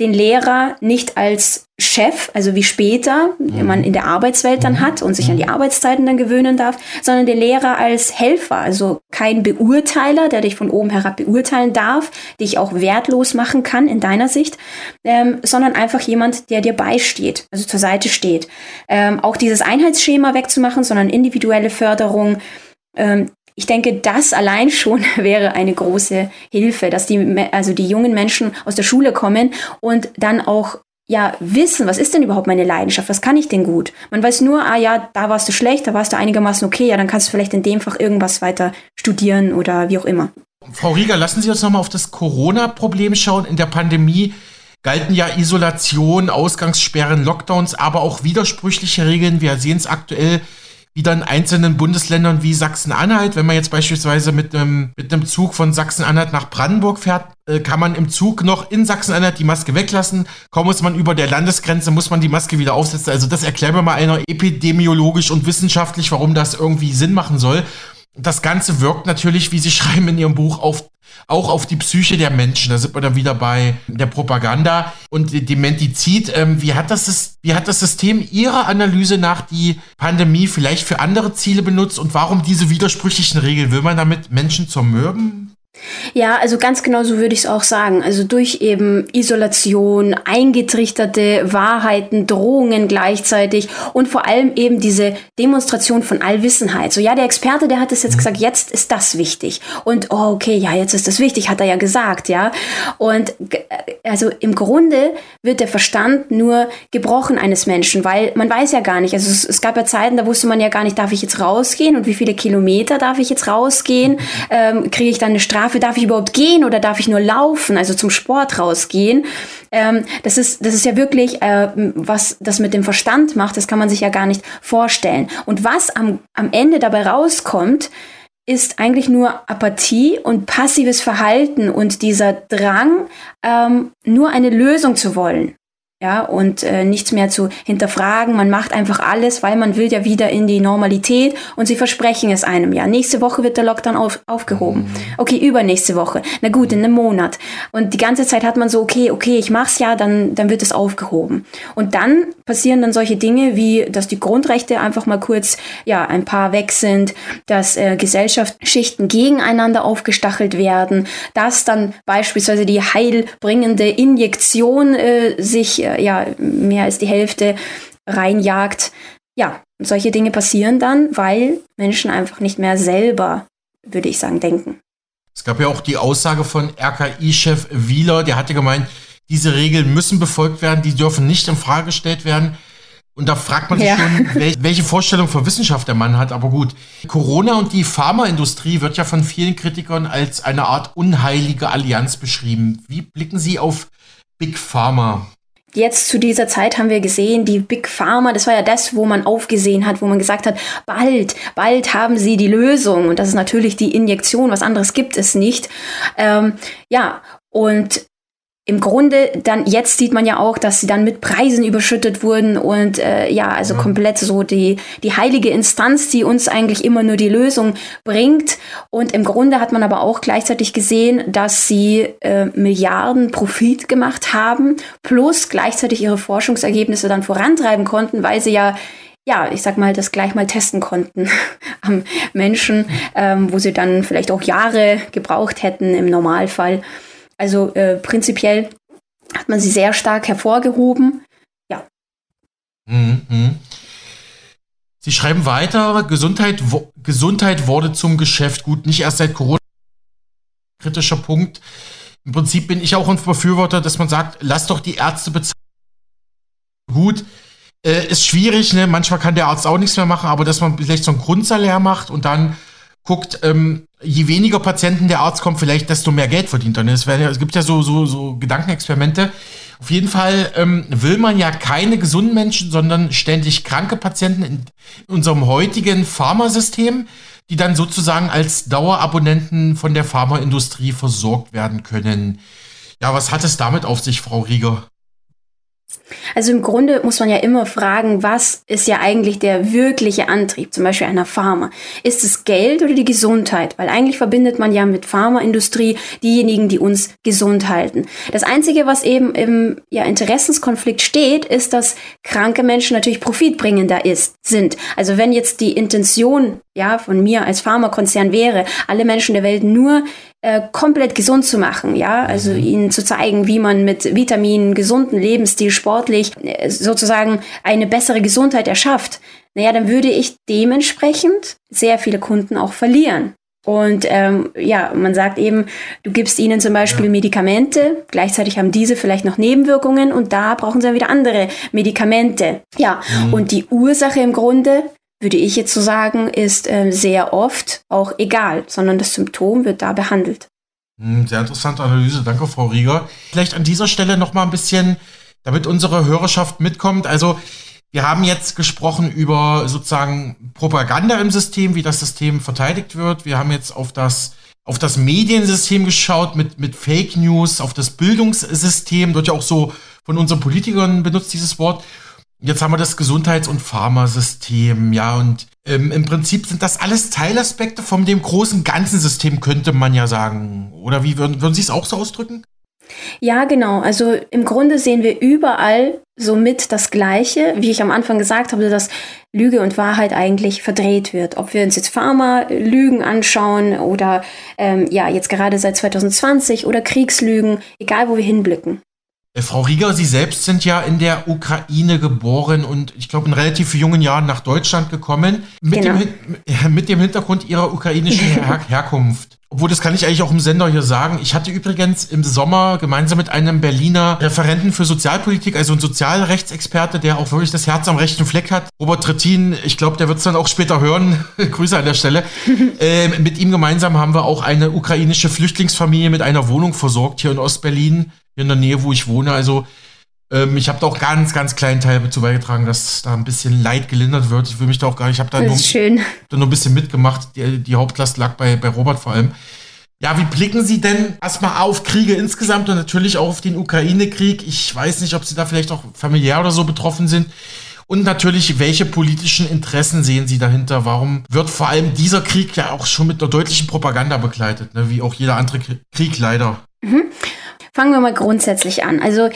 den Lehrer nicht als Chef, also wie später mhm. man in der Arbeitswelt dann mhm. hat und sich an die mhm. Arbeitszeiten dann gewöhnen darf, sondern den Lehrer als Helfer, also kein Beurteiler, der dich von oben herab beurteilen darf, dich auch wertlos machen kann in deiner Sicht, ähm, sondern einfach jemand, der dir beisteht, also zur Seite steht. Ähm, auch dieses Einheitsschema wegzumachen, sondern individuelle Förderung, ähm, ich denke, das allein schon wäre eine große Hilfe, dass die, also die jungen Menschen aus der Schule kommen und dann auch ja, wissen, was ist denn überhaupt meine Leidenschaft? Was kann ich denn gut? Man weiß nur, ah ja, da warst du schlecht, da warst du einigermaßen okay, ja, dann kannst du vielleicht in dem Fach irgendwas weiter studieren oder wie auch immer. Frau Rieger, lassen Sie uns nochmal auf das Corona-Problem schauen. In der Pandemie galten ja Isolation, Ausgangssperren, Lockdowns, aber auch widersprüchliche Regeln. Wir sehen es aktuell wieder in einzelnen Bundesländern wie Sachsen-Anhalt. Wenn man jetzt beispielsweise mit einem, mit einem Zug von Sachsen-Anhalt nach Brandenburg fährt, äh, kann man im Zug noch in Sachsen-Anhalt die Maske weglassen. Kaum muss man über der Landesgrenze, muss man die Maske wieder aufsetzen. Also das erklärt mir mal einer epidemiologisch und wissenschaftlich, warum das irgendwie Sinn machen soll. Das Ganze wirkt natürlich, wie Sie schreiben in Ihrem Buch, auf auch auf die Psyche der Menschen. Da sind wir dann wieder bei der Propaganda und dem Mentizid. Ähm, wie, hat das, wie hat das System Ihrer Analyse nach die Pandemie vielleicht für andere Ziele benutzt und warum diese widersprüchlichen Regeln? Will man damit Menschen zermürben? Ja, also ganz genau so würde ich es auch sagen. Also durch eben Isolation, eingetrichterte Wahrheiten, Drohungen gleichzeitig und vor allem eben diese Demonstration von Allwissenheit. So, ja, der Experte, der hat es jetzt mhm. gesagt, jetzt ist das wichtig. Und, oh, okay, ja, jetzt ist das wichtig, hat er ja gesagt, ja. Und also im Grunde wird der Verstand nur gebrochen eines Menschen, weil man weiß ja gar nicht. Also es, es gab ja Zeiten, da wusste man ja gar nicht, darf ich jetzt rausgehen und wie viele Kilometer darf ich jetzt rausgehen? Mhm. Ähm, Kriege ich dann eine Strafe? Strafe, darf ich überhaupt gehen oder darf ich nur laufen, also zum Sport rausgehen? Ähm, das, ist, das ist ja wirklich, äh, was das mit dem Verstand macht, das kann man sich ja gar nicht vorstellen. Und was am, am Ende dabei rauskommt, ist eigentlich nur Apathie und passives Verhalten und dieser Drang, ähm, nur eine Lösung zu wollen ja, und äh, nichts mehr zu hinterfragen. Man macht einfach alles, weil man will ja wieder in die Normalität und sie versprechen es einem ja. Nächste Woche wird der Lockdown auf, aufgehoben. Okay, übernächste Woche. Na gut, in einem Monat. Und die ganze Zeit hat man so, okay, okay, ich mach's ja, dann, dann wird es aufgehoben. Und dann passieren dann solche Dinge wie, dass die Grundrechte einfach mal kurz, ja, ein paar weg sind, dass äh, Gesellschaftsschichten gegeneinander aufgestachelt werden, dass dann beispielsweise die heilbringende Injektion äh, sich äh, ja mehr als die Hälfte reinjagt. Ja, solche Dinge passieren dann, weil Menschen einfach nicht mehr selber, würde ich sagen, denken. Es gab ja auch die Aussage von RKI-Chef Wieler, der hatte gemeint, diese Regeln müssen befolgt werden, die dürfen nicht in Frage gestellt werden. Und da fragt man sich ja. schon, welche Vorstellung von Wissenschaft der Mann hat. Aber gut, Corona und die Pharmaindustrie wird ja von vielen Kritikern als eine Art unheilige Allianz beschrieben. Wie blicken Sie auf Big Pharma? Jetzt zu dieser Zeit haben wir gesehen, die Big Pharma, das war ja das, wo man aufgesehen hat, wo man gesagt hat, bald, bald haben sie die Lösung. Und das ist natürlich die Injektion, was anderes gibt es nicht. Ähm, ja, und im Grunde dann jetzt sieht man ja auch, dass sie dann mit Preisen überschüttet wurden und äh, ja, also ja. komplett so die, die heilige Instanz, die uns eigentlich immer nur die Lösung bringt. Und im Grunde hat man aber auch gleichzeitig gesehen, dass sie äh, Milliarden Profit gemacht haben, plus gleichzeitig ihre Forschungsergebnisse dann vorantreiben konnten, weil sie ja ja, ich sag mal, das gleich mal testen konnten am Menschen, ähm, wo sie dann vielleicht auch Jahre gebraucht hätten im Normalfall. Also äh, prinzipiell hat man sie sehr stark hervorgehoben. Ja. Mhm. Sie schreiben weiter, Gesundheit, Gesundheit wurde zum Geschäft. Gut, nicht erst seit Corona. Kritischer Punkt. Im Prinzip bin ich auch ein Befürworter, dass man sagt, lass doch die Ärzte bezahlen. Gut, äh, ist schwierig, ne? Manchmal kann der Arzt auch nichts mehr machen, aber dass man vielleicht so einen Grundsalär macht und dann guckt, ähm, je weniger Patienten der Arzt kommt, vielleicht desto mehr Geld verdient er. Es, es gibt ja so, so, so Gedankenexperimente. Auf jeden Fall ähm, will man ja keine gesunden Menschen, sondern ständig kranke Patienten in unserem heutigen Pharmasystem, die dann sozusagen als Dauerabonnenten von der Pharmaindustrie versorgt werden können. Ja, was hat es damit auf sich, Frau Rieger? Also im Grunde muss man ja immer fragen, was ist ja eigentlich der wirkliche Antrieb, zum Beispiel einer Pharma? Ist es Geld oder die Gesundheit? Weil eigentlich verbindet man ja mit Pharmaindustrie diejenigen, die uns gesund halten. Das Einzige, was eben im ja, Interessenskonflikt steht, ist, dass kranke Menschen natürlich profitbringender ist, sind. Also wenn jetzt die Intention ja, von mir als Pharmakonzern wäre, alle Menschen der Welt nur äh, komplett gesund zu machen, ja, also mhm. ihnen zu zeigen, wie man mit Vitaminen, gesunden Lebensstil, sportlich äh, sozusagen eine bessere Gesundheit erschafft, naja, dann würde ich dementsprechend sehr viele Kunden auch verlieren. Und ähm, ja, man sagt eben, du gibst ihnen zum Beispiel ja. Medikamente, gleichzeitig haben diese vielleicht noch Nebenwirkungen und da brauchen sie dann wieder andere Medikamente. Ja, mhm. und die Ursache im Grunde würde ich jetzt so sagen, ist äh, sehr oft auch egal, sondern das Symptom wird da behandelt. Hm, sehr interessante Analyse, danke Frau Rieger. Vielleicht an dieser Stelle noch mal ein bisschen, damit unsere Hörerschaft mitkommt. Also wir haben jetzt gesprochen über sozusagen Propaganda im System, wie das System verteidigt wird. Wir haben jetzt auf das auf das Mediensystem geschaut mit, mit Fake News, auf das Bildungssystem, wird ja auch so von unseren Politikern benutzt, dieses Wort. Jetzt haben wir das Gesundheits- und Pharmasystem, ja, und ähm, im Prinzip sind das alles Teilaspekte von dem großen ganzen System, könnte man ja sagen. Oder wie würden, würden Sie es auch so ausdrücken? Ja, genau. Also im Grunde sehen wir überall somit das Gleiche, wie ich am Anfang gesagt habe, dass Lüge und Wahrheit eigentlich verdreht wird. Ob wir uns jetzt Pharma-Lügen anschauen oder ähm, ja, jetzt gerade seit 2020 oder Kriegslügen, egal wo wir hinblicken. Äh, Frau Rieger, Sie selbst sind ja in der Ukraine geboren und ich glaube in relativ jungen Jahren nach Deutschland gekommen. Mit, genau. dem, mit dem Hintergrund Ihrer ukrainischen Her Herkunft. Obwohl, das kann ich eigentlich auch im Sender hier sagen. Ich hatte übrigens im Sommer gemeinsam mit einem Berliner Referenten für Sozialpolitik, also ein Sozialrechtsexperte, der auch wirklich das Herz am rechten Fleck hat, Robert Trittin, ich glaube, der wird es dann auch später hören. Grüße an der Stelle. ähm, mit ihm gemeinsam haben wir auch eine ukrainische Flüchtlingsfamilie mit einer Wohnung versorgt hier in Ostberlin in der Nähe, wo ich wohne. Also Ähm, ich habe da auch ganz, ganz kleinen Teil dazu beigetragen, dass da ein bisschen Leid gelindert wird. Ich will mich da auch gar nicht, ich habe da, nur, da nur ein bisschen mitgemacht. Die, die Hauptlast lag bei, bei Robert vor allem. Ja, wie blicken Sie denn erstmal auf Kriege insgesamt und natürlich auch auf den Ukraine-Krieg? Ich weiß nicht, ob Sie da vielleicht auch familiär oder so betroffen sind. Und natürlich, welche politischen Interessen sehen Sie dahinter? Warum wird vor allem dieser Krieg ja auch schon mit einer deutlichen Propaganda begleitet, ne? wie auch jeder andere Krieg leider? Mhm. Fangen wir mal grundsätzlich an. Also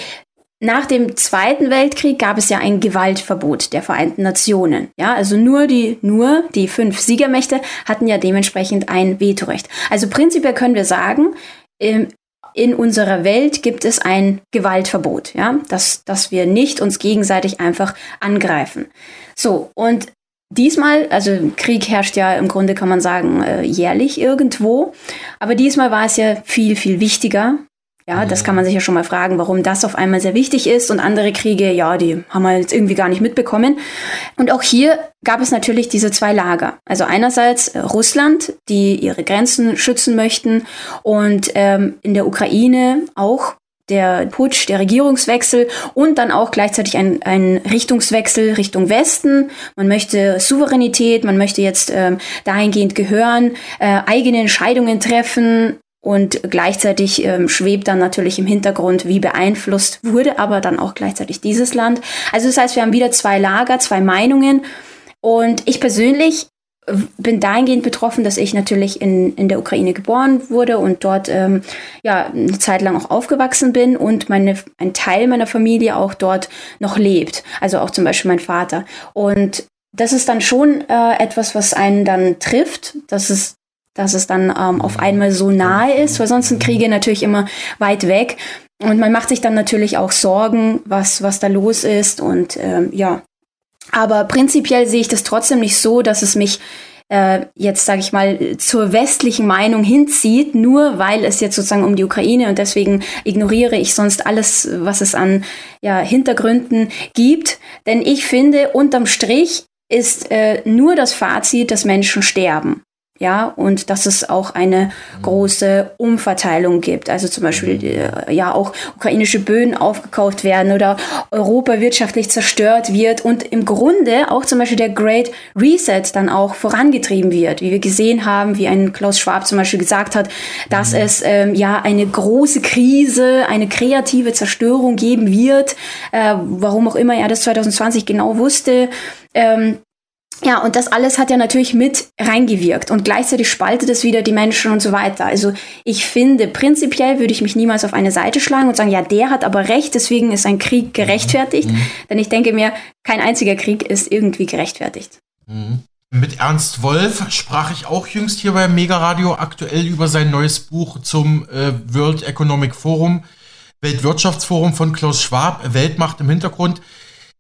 nach dem Zweiten Weltkrieg gab es ja ein Gewaltverbot der Vereinten Nationen. Ja, also nur die, nur die fünf Siegermächte hatten ja dementsprechend ein Vetorecht. Also prinzipiell können wir sagen, in unserer Welt gibt es ein Gewaltverbot, ja, dass, dass wir nicht uns gegenseitig einfach angreifen. So, und diesmal, also Krieg herrscht ja im Grunde, kann man sagen, äh, jährlich irgendwo, aber diesmal war es ja viel, viel wichtiger, ja, das kann man sich ja schon mal fragen, warum das auf einmal sehr wichtig ist und andere Kriege, ja, die haben wir jetzt irgendwie gar nicht mitbekommen. Und auch hier gab es natürlich diese zwei Lager. Also einerseits äh, Russland, die ihre Grenzen schützen möchten und ähm, in der Ukraine auch der Putsch, der Regierungswechsel und dann auch gleichzeitig ein, ein Richtungswechsel Richtung Westen. Man möchte Souveränität, man möchte jetzt ähm, dahingehend gehören, äh, eigene Entscheidungen treffen, und gleichzeitig ähm, schwebt dann natürlich im Hintergrund, wie beeinflusst wurde aber dann auch gleichzeitig dieses Land. Also das heißt, wir haben wieder zwei Lager, zwei Meinungen. Und ich persönlich äh, bin dahingehend betroffen, dass ich natürlich in, in der Ukraine geboren wurde und dort ähm, ja eine Zeit lang auch aufgewachsen bin und meine, ein Teil meiner Familie auch dort noch lebt. Also auch zum Beispiel mein Vater. Und das ist dann schon äh, etwas, was einen dann trifft. Das ist dass es dann ähm, auf einmal so nahe ist, weil sonst sind Kriege natürlich immer weit weg. Und man macht sich dann natürlich auch Sorgen, was, was da los ist. Und ähm, ja, aber prinzipiell sehe ich das trotzdem nicht so, dass es mich äh, jetzt, sage ich mal, zur westlichen Meinung hinzieht, nur weil es jetzt sozusagen um die Ukraine und deswegen ignoriere ich sonst alles, was es an ja, Hintergründen gibt. Denn ich finde, unterm Strich ist äh, nur das Fazit, dass Menschen sterben ja, und dass es auch eine große Umverteilung gibt. Also zum Beispiel, äh, ja, auch ukrainische Böden aufgekauft werden oder Europa wirtschaftlich zerstört wird und im Grunde auch zum Beispiel der Great Reset dann auch vorangetrieben wird, wie wir gesehen haben, wie ein Klaus Schwab zum Beispiel gesagt hat, dass mhm. es ähm, ja eine große Krise, eine kreative Zerstörung geben wird, äh, warum auch immer er das 2020 genau wusste. Ähm, ja, und das alles hat ja natürlich mit reingewirkt und gleichzeitig spaltet es wieder die Menschen und so weiter. Also ich finde, prinzipiell würde ich mich niemals auf eine Seite schlagen und sagen, ja, der hat aber recht, deswegen ist ein Krieg gerechtfertigt. Mhm. Denn ich denke mir, kein einziger Krieg ist irgendwie gerechtfertigt. Mhm. Mit Ernst Wolf sprach ich auch jüngst hier beim Mega Radio aktuell über sein neues Buch zum äh, World Economic Forum, Weltwirtschaftsforum von Klaus Schwab, Weltmacht im Hintergrund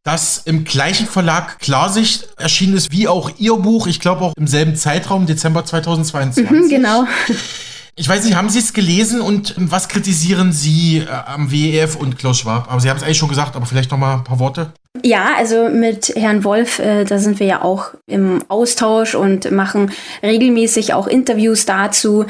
das im gleichen Verlag Klarsicht erschienen ist, wie auch Ihr Buch. Ich glaube auch im selben Zeitraum, Dezember 2022. Mhm, genau. Ich weiß nicht, haben Sie es gelesen und was kritisieren Sie äh, am WEF und Klaus Schwab? Aber Sie haben es eigentlich schon gesagt, aber vielleicht noch mal ein paar Worte. Ja, also mit Herrn Wolf, äh, da sind wir ja auch im Austausch und machen regelmäßig auch Interviews dazu.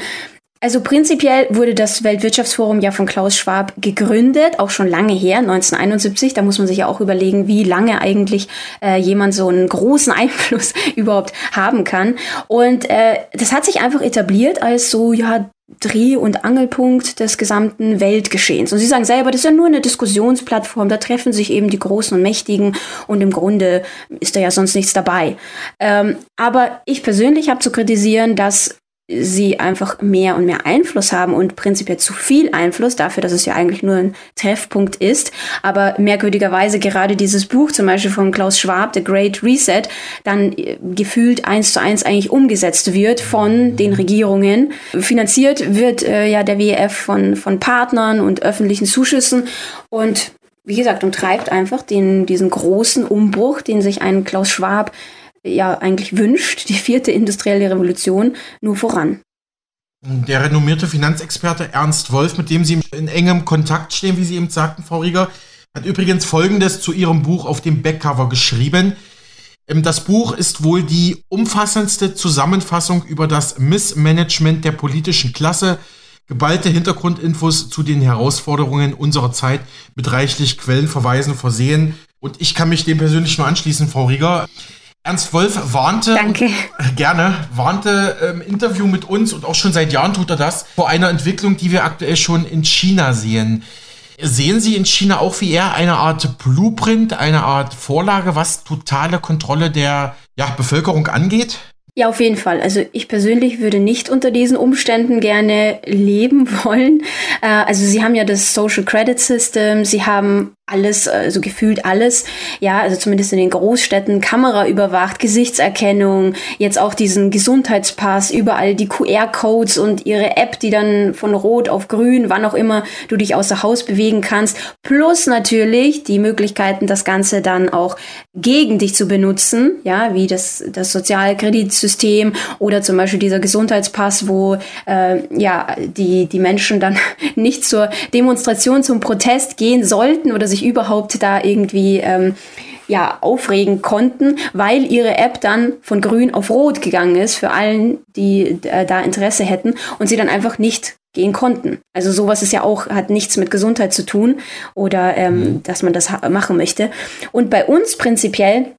Also prinzipiell wurde das Weltwirtschaftsforum ja von Klaus Schwab gegründet, auch schon lange her, 1971. Da muss man sich ja auch überlegen, wie lange eigentlich äh, jemand so einen großen Einfluss überhaupt haben kann. Und äh, das hat sich einfach etabliert als so, ja, Dreh- und Angelpunkt des gesamten Weltgeschehens. Und Sie sagen selber, das ist ja nur eine Diskussionsplattform, da treffen sich eben die Großen und Mächtigen und im Grunde ist da ja sonst nichts dabei. Ähm, aber ich persönlich habe zu kritisieren, dass sie einfach mehr und mehr Einfluss haben und prinzipiell zu viel Einfluss dafür, dass es ja eigentlich nur ein Treffpunkt ist. Aber merkwürdigerweise gerade dieses Buch zum Beispiel von Klaus Schwab, The Great Reset, dann äh, gefühlt eins zu eins eigentlich umgesetzt wird von den Regierungen. Finanziert wird äh, ja der WEF von, von Partnern und öffentlichen Zuschüssen und wie gesagt, und treibt einfach den, diesen großen Umbruch, den sich ein Klaus Schwab ja eigentlich wünscht, die vierte industrielle Revolution, nur voran. Der renommierte Finanzexperte Ernst Wolf, mit dem Sie in engem Kontakt stehen, wie Sie eben sagten, Frau Rieger, hat übrigens Folgendes zu Ihrem Buch auf dem Backcover geschrieben. Ähm, das Buch ist wohl die umfassendste Zusammenfassung über das Missmanagement der politischen Klasse, geballte Hintergrundinfos zu den Herausforderungen unserer Zeit mit reichlich Quellenverweisen versehen. Und ich kann mich dem persönlich nur anschließen, Frau Rieger. Ernst Wolf warnte, Danke. Gerne, warnte im Interview mit uns und auch schon seit Jahren tut er das, vor einer Entwicklung, die wir aktuell schon in China sehen. Sehen Sie in China auch wie er eine Art Blueprint, eine Art Vorlage, was totale Kontrolle der ja, Bevölkerung angeht? Ja, auf jeden Fall. Also ich persönlich würde nicht unter diesen Umständen gerne leben wollen. Äh, also Sie haben ja das Social Credit System, Sie haben alles, also gefühlt alles, ja, also zumindest in den Großstädten, Kamera überwacht, Gesichtserkennung, jetzt auch diesen Gesundheitspass, überall die QR-Codes und ihre App, die dann von rot auf grün, wann auch immer du dich außer Haus bewegen kannst, plus natürlich die Möglichkeiten, das Ganze dann auch gegen dich zu benutzen, ja, wie das, das Sozialkreditsystem oder zum Beispiel dieser Gesundheitspass, wo äh, ja die, die Menschen dann nicht zur Demonstration, zum Protest gehen sollten oder sich sich überhaupt da irgendwie ähm, ja, aufregen konnten, weil ihre App dann von grün auf rot gegangen ist für allen, die äh, da Interesse hätten und sie dann einfach nicht gehen konnten. Also sowas ist ja auch, hat nichts mit Gesundheit zu tun oder ähm, mhm. dass man das machen möchte. Und bei uns prinzipiell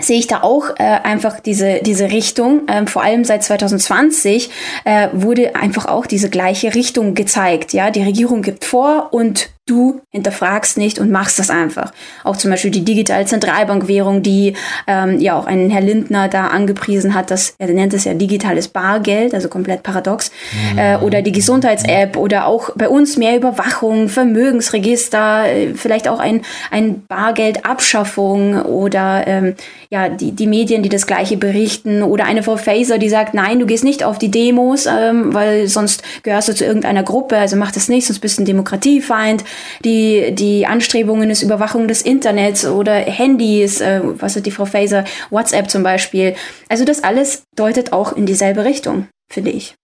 sehe ich da auch äh, einfach diese, diese Richtung. Ähm, vor allem seit 2020 äh, wurde einfach auch diese gleiche Richtung gezeigt. Ja, die Regierung gibt vor und du hinterfragst nicht und machst das einfach. Auch zum Beispiel die digitale Zentralbankwährung, die ähm, ja auch ein Herr Lindner da angepriesen hat, dass er nennt es ja digitales Bargeld, also komplett paradox, mhm. äh, oder die Gesundheits-App oder auch bei uns mehr Überwachung, Vermögensregister, äh, vielleicht auch ein, ein Bargeldabschaffung oder ähm, ja die, die Medien, die das gleiche berichten oder eine Frau Faser, die sagt, nein, du gehst nicht auf die Demos, ähm, weil sonst gehörst du zu irgendeiner Gruppe, also mach das nicht, sonst bist du ein Demokratiefeind die, die Anstrebungen des Überwachung des Internets oder Handys, äh, was hat die Frau Faser, WhatsApp zum Beispiel. Also das alles deutet auch in dieselbe Richtung, finde ich.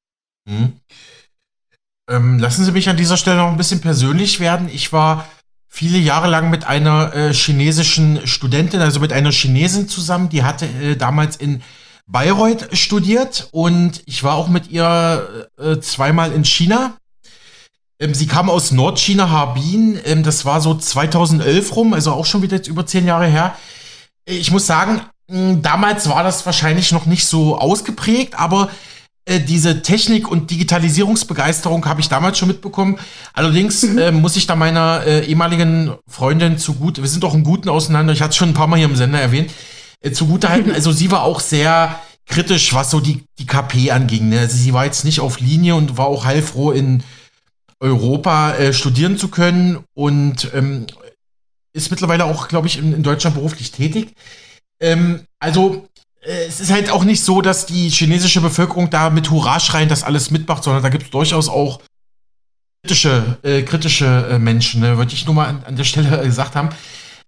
Mhm. Ähm, lassen Sie mich an dieser Stelle noch ein bisschen persönlich werden. Ich war viele Jahre lang mit einer äh, chinesischen Studentin, also mit einer Chinesin zusammen, die hatte äh, damals in Bayreuth studiert und ich war auch mit ihr äh, zweimal in China ähm, sie kam aus Nordchina, Harbin. Ähm, das war so 2011 rum, also auch schon wieder jetzt über zehn Jahre her. Ich muss sagen, damals war das wahrscheinlich noch nicht so ausgeprägt, aber äh, diese Technik- und Digitalisierungsbegeisterung habe ich damals schon mitbekommen. Allerdings mhm. äh, muss ich da meiner äh, ehemaligen Freundin zugute, wir sind auch im Guten auseinander, ich hatte es schon ein paar Mal hier im Sender erwähnt, äh, zugute halten. Also sie war auch sehr kritisch, was so die, die KP anging. Ne? Also sie war jetzt nicht auf Linie und war auch heilfroh in Europa äh, studieren zu können und ähm, ist mittlerweile auch, glaube ich, in, in, Deutschland beruflich tätig. Ähm, also äh, es ist halt auch nicht so, dass die chinesische Bevölkerung da mit Hurra schreien das alles mitmacht, sondern da gibt es durchaus auch kritische, äh, kritische äh, Menschen, ne? würde ich nur mal an, an der Stelle gesagt haben.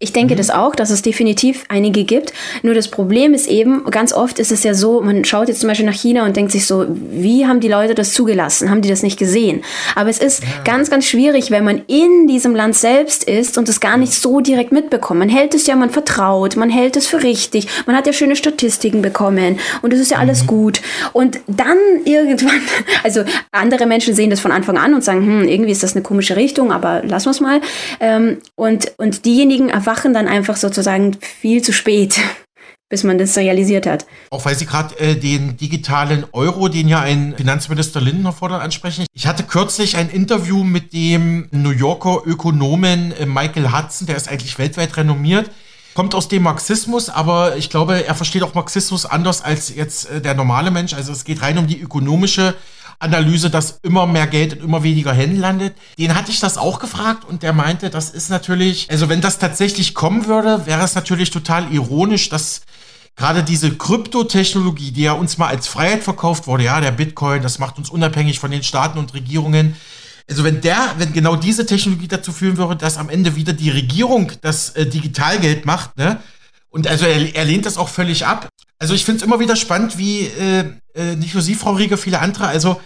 Ich denke mhm. das auch, dass es definitiv einige gibt. Nur das Problem ist eben, ganz oft ist es ja so, man schaut jetzt zum Beispiel nach China und denkt sich so, wie haben die Leute das zugelassen? Haben die das nicht gesehen? Aber es ist ja. ganz, ganz schwierig, wenn man in diesem Land selbst ist und es gar nicht so direkt mitbekommt. Man hält es ja, man vertraut, man hält es für richtig, man hat ja schöne Statistiken bekommen und es ist ja alles mhm. gut. Und dann irgendwann, also andere Menschen sehen das von Anfang an und sagen, hm, irgendwie ist das eine komische Richtung, aber lassen wir es mal. Ähm, und, und diejenigen erwarten erwachen dann einfach sozusagen viel zu spät, bis man das realisiert hat. Auch weil Sie gerade äh, den digitalen Euro, den ja ein Finanzminister Lindner fordert, ansprechen. Ich hatte kürzlich ein Interview mit dem New Yorker Ökonomen äh, Michael Hudson, der ist eigentlich weltweit renommiert kommt aus dem Marxismus, aber ich glaube, er versteht auch Marxismus anders als jetzt äh, der normale Mensch. Also es geht rein um die ökonomische Analyse, dass immer mehr Geld in immer weniger Händen landet. Den hatte ich das auch gefragt und der meinte, das ist natürlich, also wenn das tatsächlich kommen würde, wäre es natürlich total ironisch, dass gerade diese Kryptotechnologie, die ja uns mal als Freiheit verkauft wurde, ja, der Bitcoin, das macht uns unabhängig von den Staaten und Regierungen. Also wenn der, wenn genau diese Technologie dazu führen würde, dass am Ende wieder die Regierung das äh, Digitalgeld macht, ne? Und also er, er lehnt das auch völlig ab. Also ich finde es immer wieder spannend, wie äh, äh, nicht nur Sie, Frau Rieger, viele andere. Also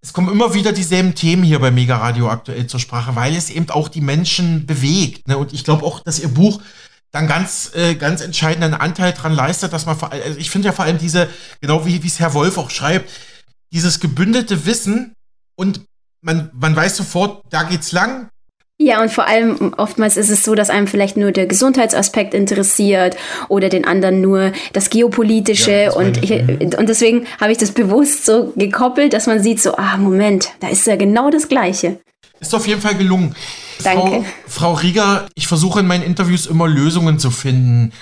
es kommen immer wieder dieselben Themen hier bei Mega Radio aktuell zur Sprache, weil es eben auch die Menschen bewegt. Ne? Und ich glaube auch, dass Ihr Buch dann ganz, äh, ganz entscheidenden Anteil dran leistet, dass man vor allem, also ich finde ja vor allem diese, genau wie es Herr Wolf auch schreibt, dieses gebündelte Wissen und man, man weiß sofort, da geht's lang. Ja, und vor allem oftmals ist es so, dass einem vielleicht nur der Gesundheitsaspekt interessiert oder den anderen nur das Geopolitische. Ja, das und, ich, und deswegen habe ich das bewusst so gekoppelt, dass man sieht, so, ah, Moment, da ist ja genau das Gleiche. Ist auf jeden Fall gelungen. Danke. Frau, Frau Rieger, ich versuche in meinen Interviews immer Lösungen zu finden.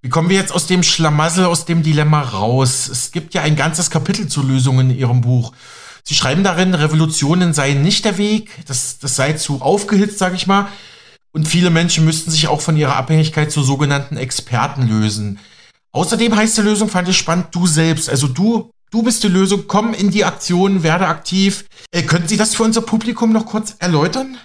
Wie kommen wir jetzt aus dem Schlamassel, aus dem Dilemma raus? Es gibt ja ein ganzes Kapitel zu Lösungen in Ihrem Buch. Sie schreiben darin, Revolutionen seien nicht der Weg, das, das sei zu aufgehitzt, sage ich mal. Und viele Menschen müssten sich auch von ihrer Abhängigkeit zu sogenannten Experten lösen. Außerdem heißt die Lösung, fand ich spannend, du selbst. Also du, du bist die Lösung, komm in die Aktion, werde aktiv. Äh, könnten Sie das für unser Publikum noch kurz erläutern?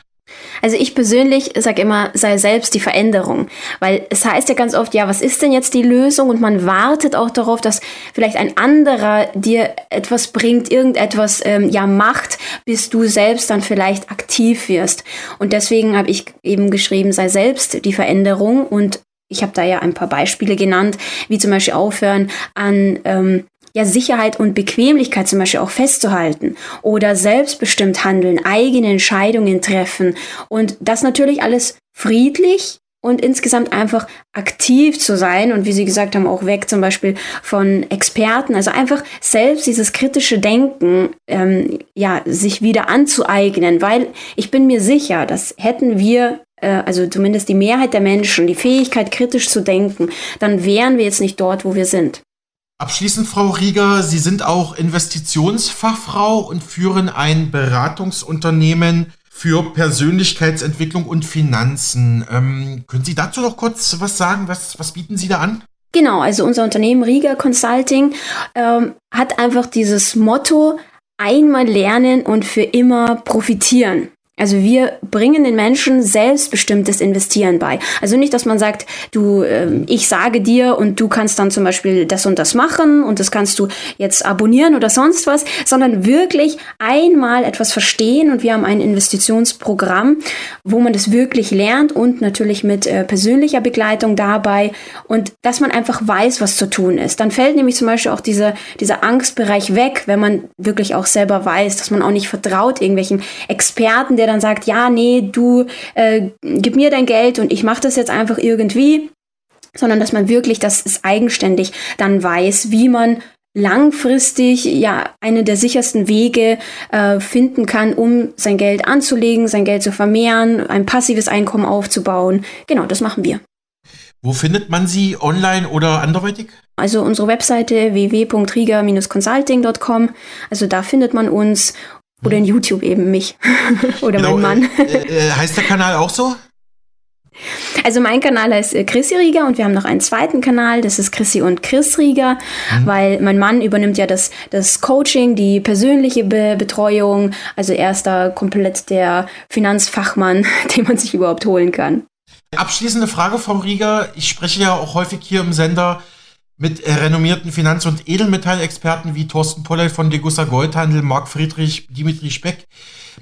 Also ich persönlich sage immer, sei selbst die Veränderung, weil es heißt ja ganz oft, ja, was ist denn jetzt die Lösung? Und man wartet auch darauf, dass vielleicht ein anderer dir etwas bringt, irgendetwas ähm, ja macht, bis du selbst dann vielleicht aktiv wirst. Und deswegen habe ich eben geschrieben, sei selbst die Veränderung und ich habe da ja ein paar Beispiele genannt, wie zum Beispiel aufhören an ähm, ja Sicherheit und Bequemlichkeit zum Beispiel auch festzuhalten oder selbstbestimmt handeln, eigene Entscheidungen treffen und das natürlich alles friedlich und insgesamt einfach aktiv zu sein und wie Sie gesagt haben, auch weg zum Beispiel von Experten, also einfach selbst dieses kritische Denken ähm, ja sich wieder anzueignen, weil ich bin mir sicher, dass hätten wir äh, also zumindest die Mehrheit der Menschen die Fähigkeit kritisch zu denken, dann wären wir jetzt nicht dort, wo wir sind. Abschließend, Frau Rieger, Sie sind auch Investitionsfachfrau und führen ein Beratungsunternehmen für Persönlichkeitsentwicklung und Finanzen. Ähm, können Sie dazu noch kurz was sagen? Was, was bieten Sie da an? Genau, also unser Unternehmen Rieger Consulting ähm, hat einfach dieses Motto, einmal lernen und für immer profitieren. Also wir bringen den Menschen selbstbestimmtes Investieren bei. Also nicht, dass man sagt, du, äh, ich sage dir und du kannst dann zum Beispiel das und das machen und das kannst du jetzt abonnieren oder sonst was, sondern wirklich einmal etwas verstehen und wir haben ein Investitionsprogramm, wo man das wirklich lernt und natürlich mit äh, persönlicher Begleitung dabei und dass man einfach weiß, was zu tun ist. Dann fällt nämlich zum Beispiel auch dieser, dieser Angstbereich weg, wenn man wirklich auch selber weiß, dass man auch nicht vertraut irgendwelchen Experten, der der dann sagt, ja, nee, du äh, gib mir dein Geld und ich mache das jetzt einfach irgendwie, sondern dass man wirklich, das ist eigenständig, dann weiß, wie man langfristig ja eine der sichersten Wege äh, finden kann, um sein Geld anzulegen, sein Geld zu vermehren, ein passives Einkommen aufzubauen. Genau, das machen wir. Wo findet man sie online oder anderweitig? Also unsere Webseite www.rieger-consulting.com. Also da findet man uns oder in YouTube eben mich. Oder genau, mein Mann. Äh, äh, heißt der Kanal auch so? Also mein Kanal heißt äh, Chrissy Rieger und wir haben noch einen zweiten Kanal, das ist Chrissy und Chris Rieger, mhm. weil mein Mann übernimmt ja das, das Coaching, die persönliche Be Betreuung. Also er ist da komplett der Finanzfachmann, den man sich überhaupt holen kann. Abschließende Frage, Frau Rieger. Ich spreche ja auch häufig hier im Sender mit äh, renommierten Finanz- und Edelmetallexperten wie Thorsten Polley von Degussa Goldhandel, Marc Friedrich, Dimitri Speck,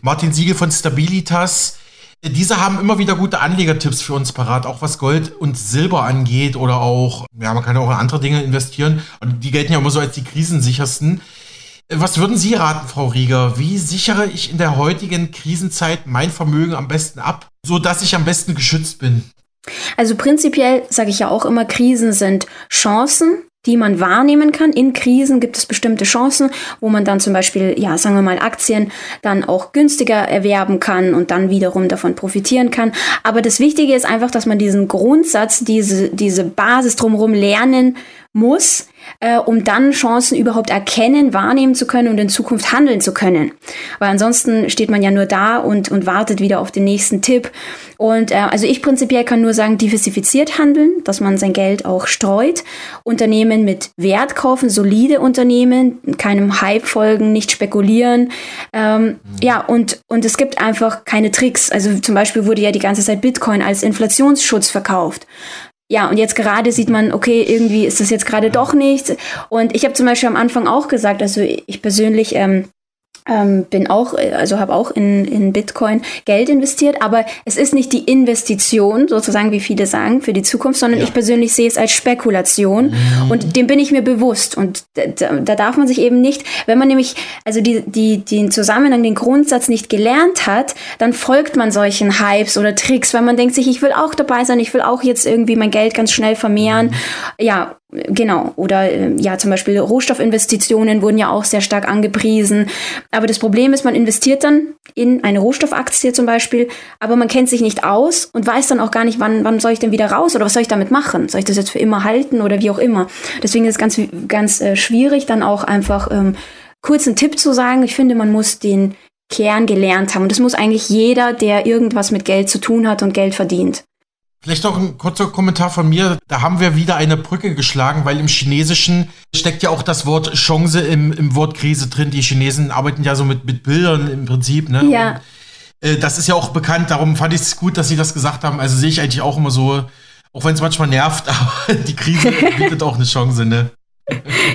Martin Siegel von Stabilitas. Äh, diese haben immer wieder gute Anlegertipps für uns parat, auch was Gold und Silber angeht oder auch, ja, man kann auch in andere Dinge investieren. Und die gelten ja immer so als die krisensichersten. Äh, was würden Sie raten, Frau Rieger? Wie sichere ich in der heutigen Krisenzeit mein Vermögen am besten ab, so dass ich am besten geschützt bin? Also prinzipiell sage ich ja auch immer, Krisen sind Chancen, die man wahrnehmen kann. In Krisen gibt es bestimmte Chancen, wo man dann zum Beispiel, ja, sagen wir mal, Aktien dann auch günstiger erwerben kann und dann wiederum davon profitieren kann. Aber das Wichtige ist einfach, dass man diesen Grundsatz, diese, diese Basis drumherum lernen muss, äh, um dann Chancen überhaupt erkennen, wahrnehmen zu können und in Zukunft handeln zu können. Weil ansonsten steht man ja nur da und, und wartet wieder auf den nächsten Tipp. Und äh, also ich prinzipiell kann nur sagen, diversifiziert handeln, dass man sein Geld auch streut. Unternehmen mit Wert kaufen, solide Unternehmen, keinem Hype folgen, nicht spekulieren. Ähm, mhm. Ja, und, und es gibt einfach keine Tricks. Also zum Beispiel wurde ja die ganze Zeit Bitcoin als Inflationsschutz verkauft ja, und jetzt gerade sieht man, okay, irgendwie ist das jetzt gerade doch nichts. Und ich habe zum Beispiel am Anfang auch gesagt, also ich persönlich ähm, ähm, bin auch, äh, also habe auch in, in Bitcoin Geld investiert, aber es ist nicht die Investition, sozusagen, wie viele sagen, für die Zukunft, sondern ja. ich persönlich sehe es als Spekulation mhm. und dem bin ich mir bewusst. Und da, da, darf man sich eben nicht, wenn man nämlich, also die, die, den Zusammenhang, den Grundsatz nicht gelernt hat, dann folgt man solchen Hypes oder Tricks, weil man denkt sich, ich will auch dabei sein, ich will auch jetzt irgendwie mein Geld ganz schnell vermehren. Mhm. Ja, Genau, oder äh, ja, zum Beispiel Rohstoffinvestitionen wurden ja auch sehr stark angepriesen. Aber das Problem ist, man investiert dann in eine Rohstoffaktie zum Beispiel, aber man kennt sich nicht aus und weiß dann auch gar nicht, wann, wann soll ich denn wieder raus oder was soll ich damit machen? Soll ich das jetzt für immer halten oder wie auch immer? Deswegen ist es ganz, ganz äh, schwierig, dann auch einfach ähm, kurz einen Tipp zu sagen. Ich finde, man muss den Kern gelernt haben. Und das muss eigentlich jeder, der irgendwas mit Geld zu tun hat und Geld verdient. Vielleicht noch ein kurzer Kommentar von mir. Da haben wir wieder eine Brücke geschlagen, weil im Chinesischen steckt ja auch das Wort Chance im, im Wort Krise drin. Die Chinesen arbeiten ja so mit, mit Bildern im Prinzip. Ne? Ja. Und, äh, das ist ja auch bekannt, darum fand ich es gut, dass Sie das gesagt haben. Also sehe ich eigentlich auch immer so, auch wenn es manchmal nervt, aber die Krise bietet auch eine Chance, ne?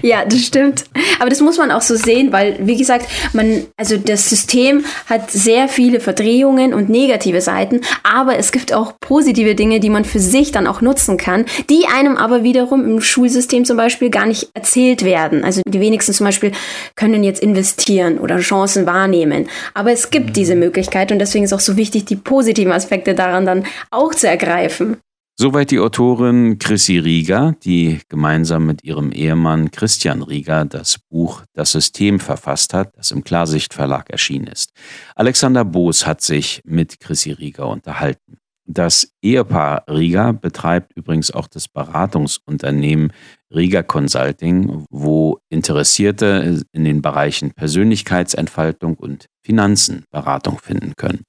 Ja, das stimmt. Aber das muss man auch so sehen, weil, wie gesagt, man, also das System hat sehr viele Verdrehungen und negative Seiten, aber es gibt auch positive Dinge, die man für sich dann auch nutzen kann, die einem aber wiederum im Schulsystem zum Beispiel gar nicht erzählt werden. Also die wenigsten zum Beispiel können jetzt investieren oder Chancen wahrnehmen. Aber es gibt diese Möglichkeit und deswegen ist auch so wichtig, die positiven Aspekte daran dann auch zu ergreifen. Soweit die Autorin Chrissy Rieger, die gemeinsam mit ihrem Ehemann Christian Rieger das Buch Das System verfasst hat, das im Klarsicht Verlag erschienen ist. Alexander Boos hat sich mit Chrissy Rieger unterhalten. Das Ehepaar Rieger betreibt übrigens auch das Beratungsunternehmen Rieger Consulting, wo Interessierte in den Bereichen Persönlichkeitsentfaltung und Finanzen Beratung finden können.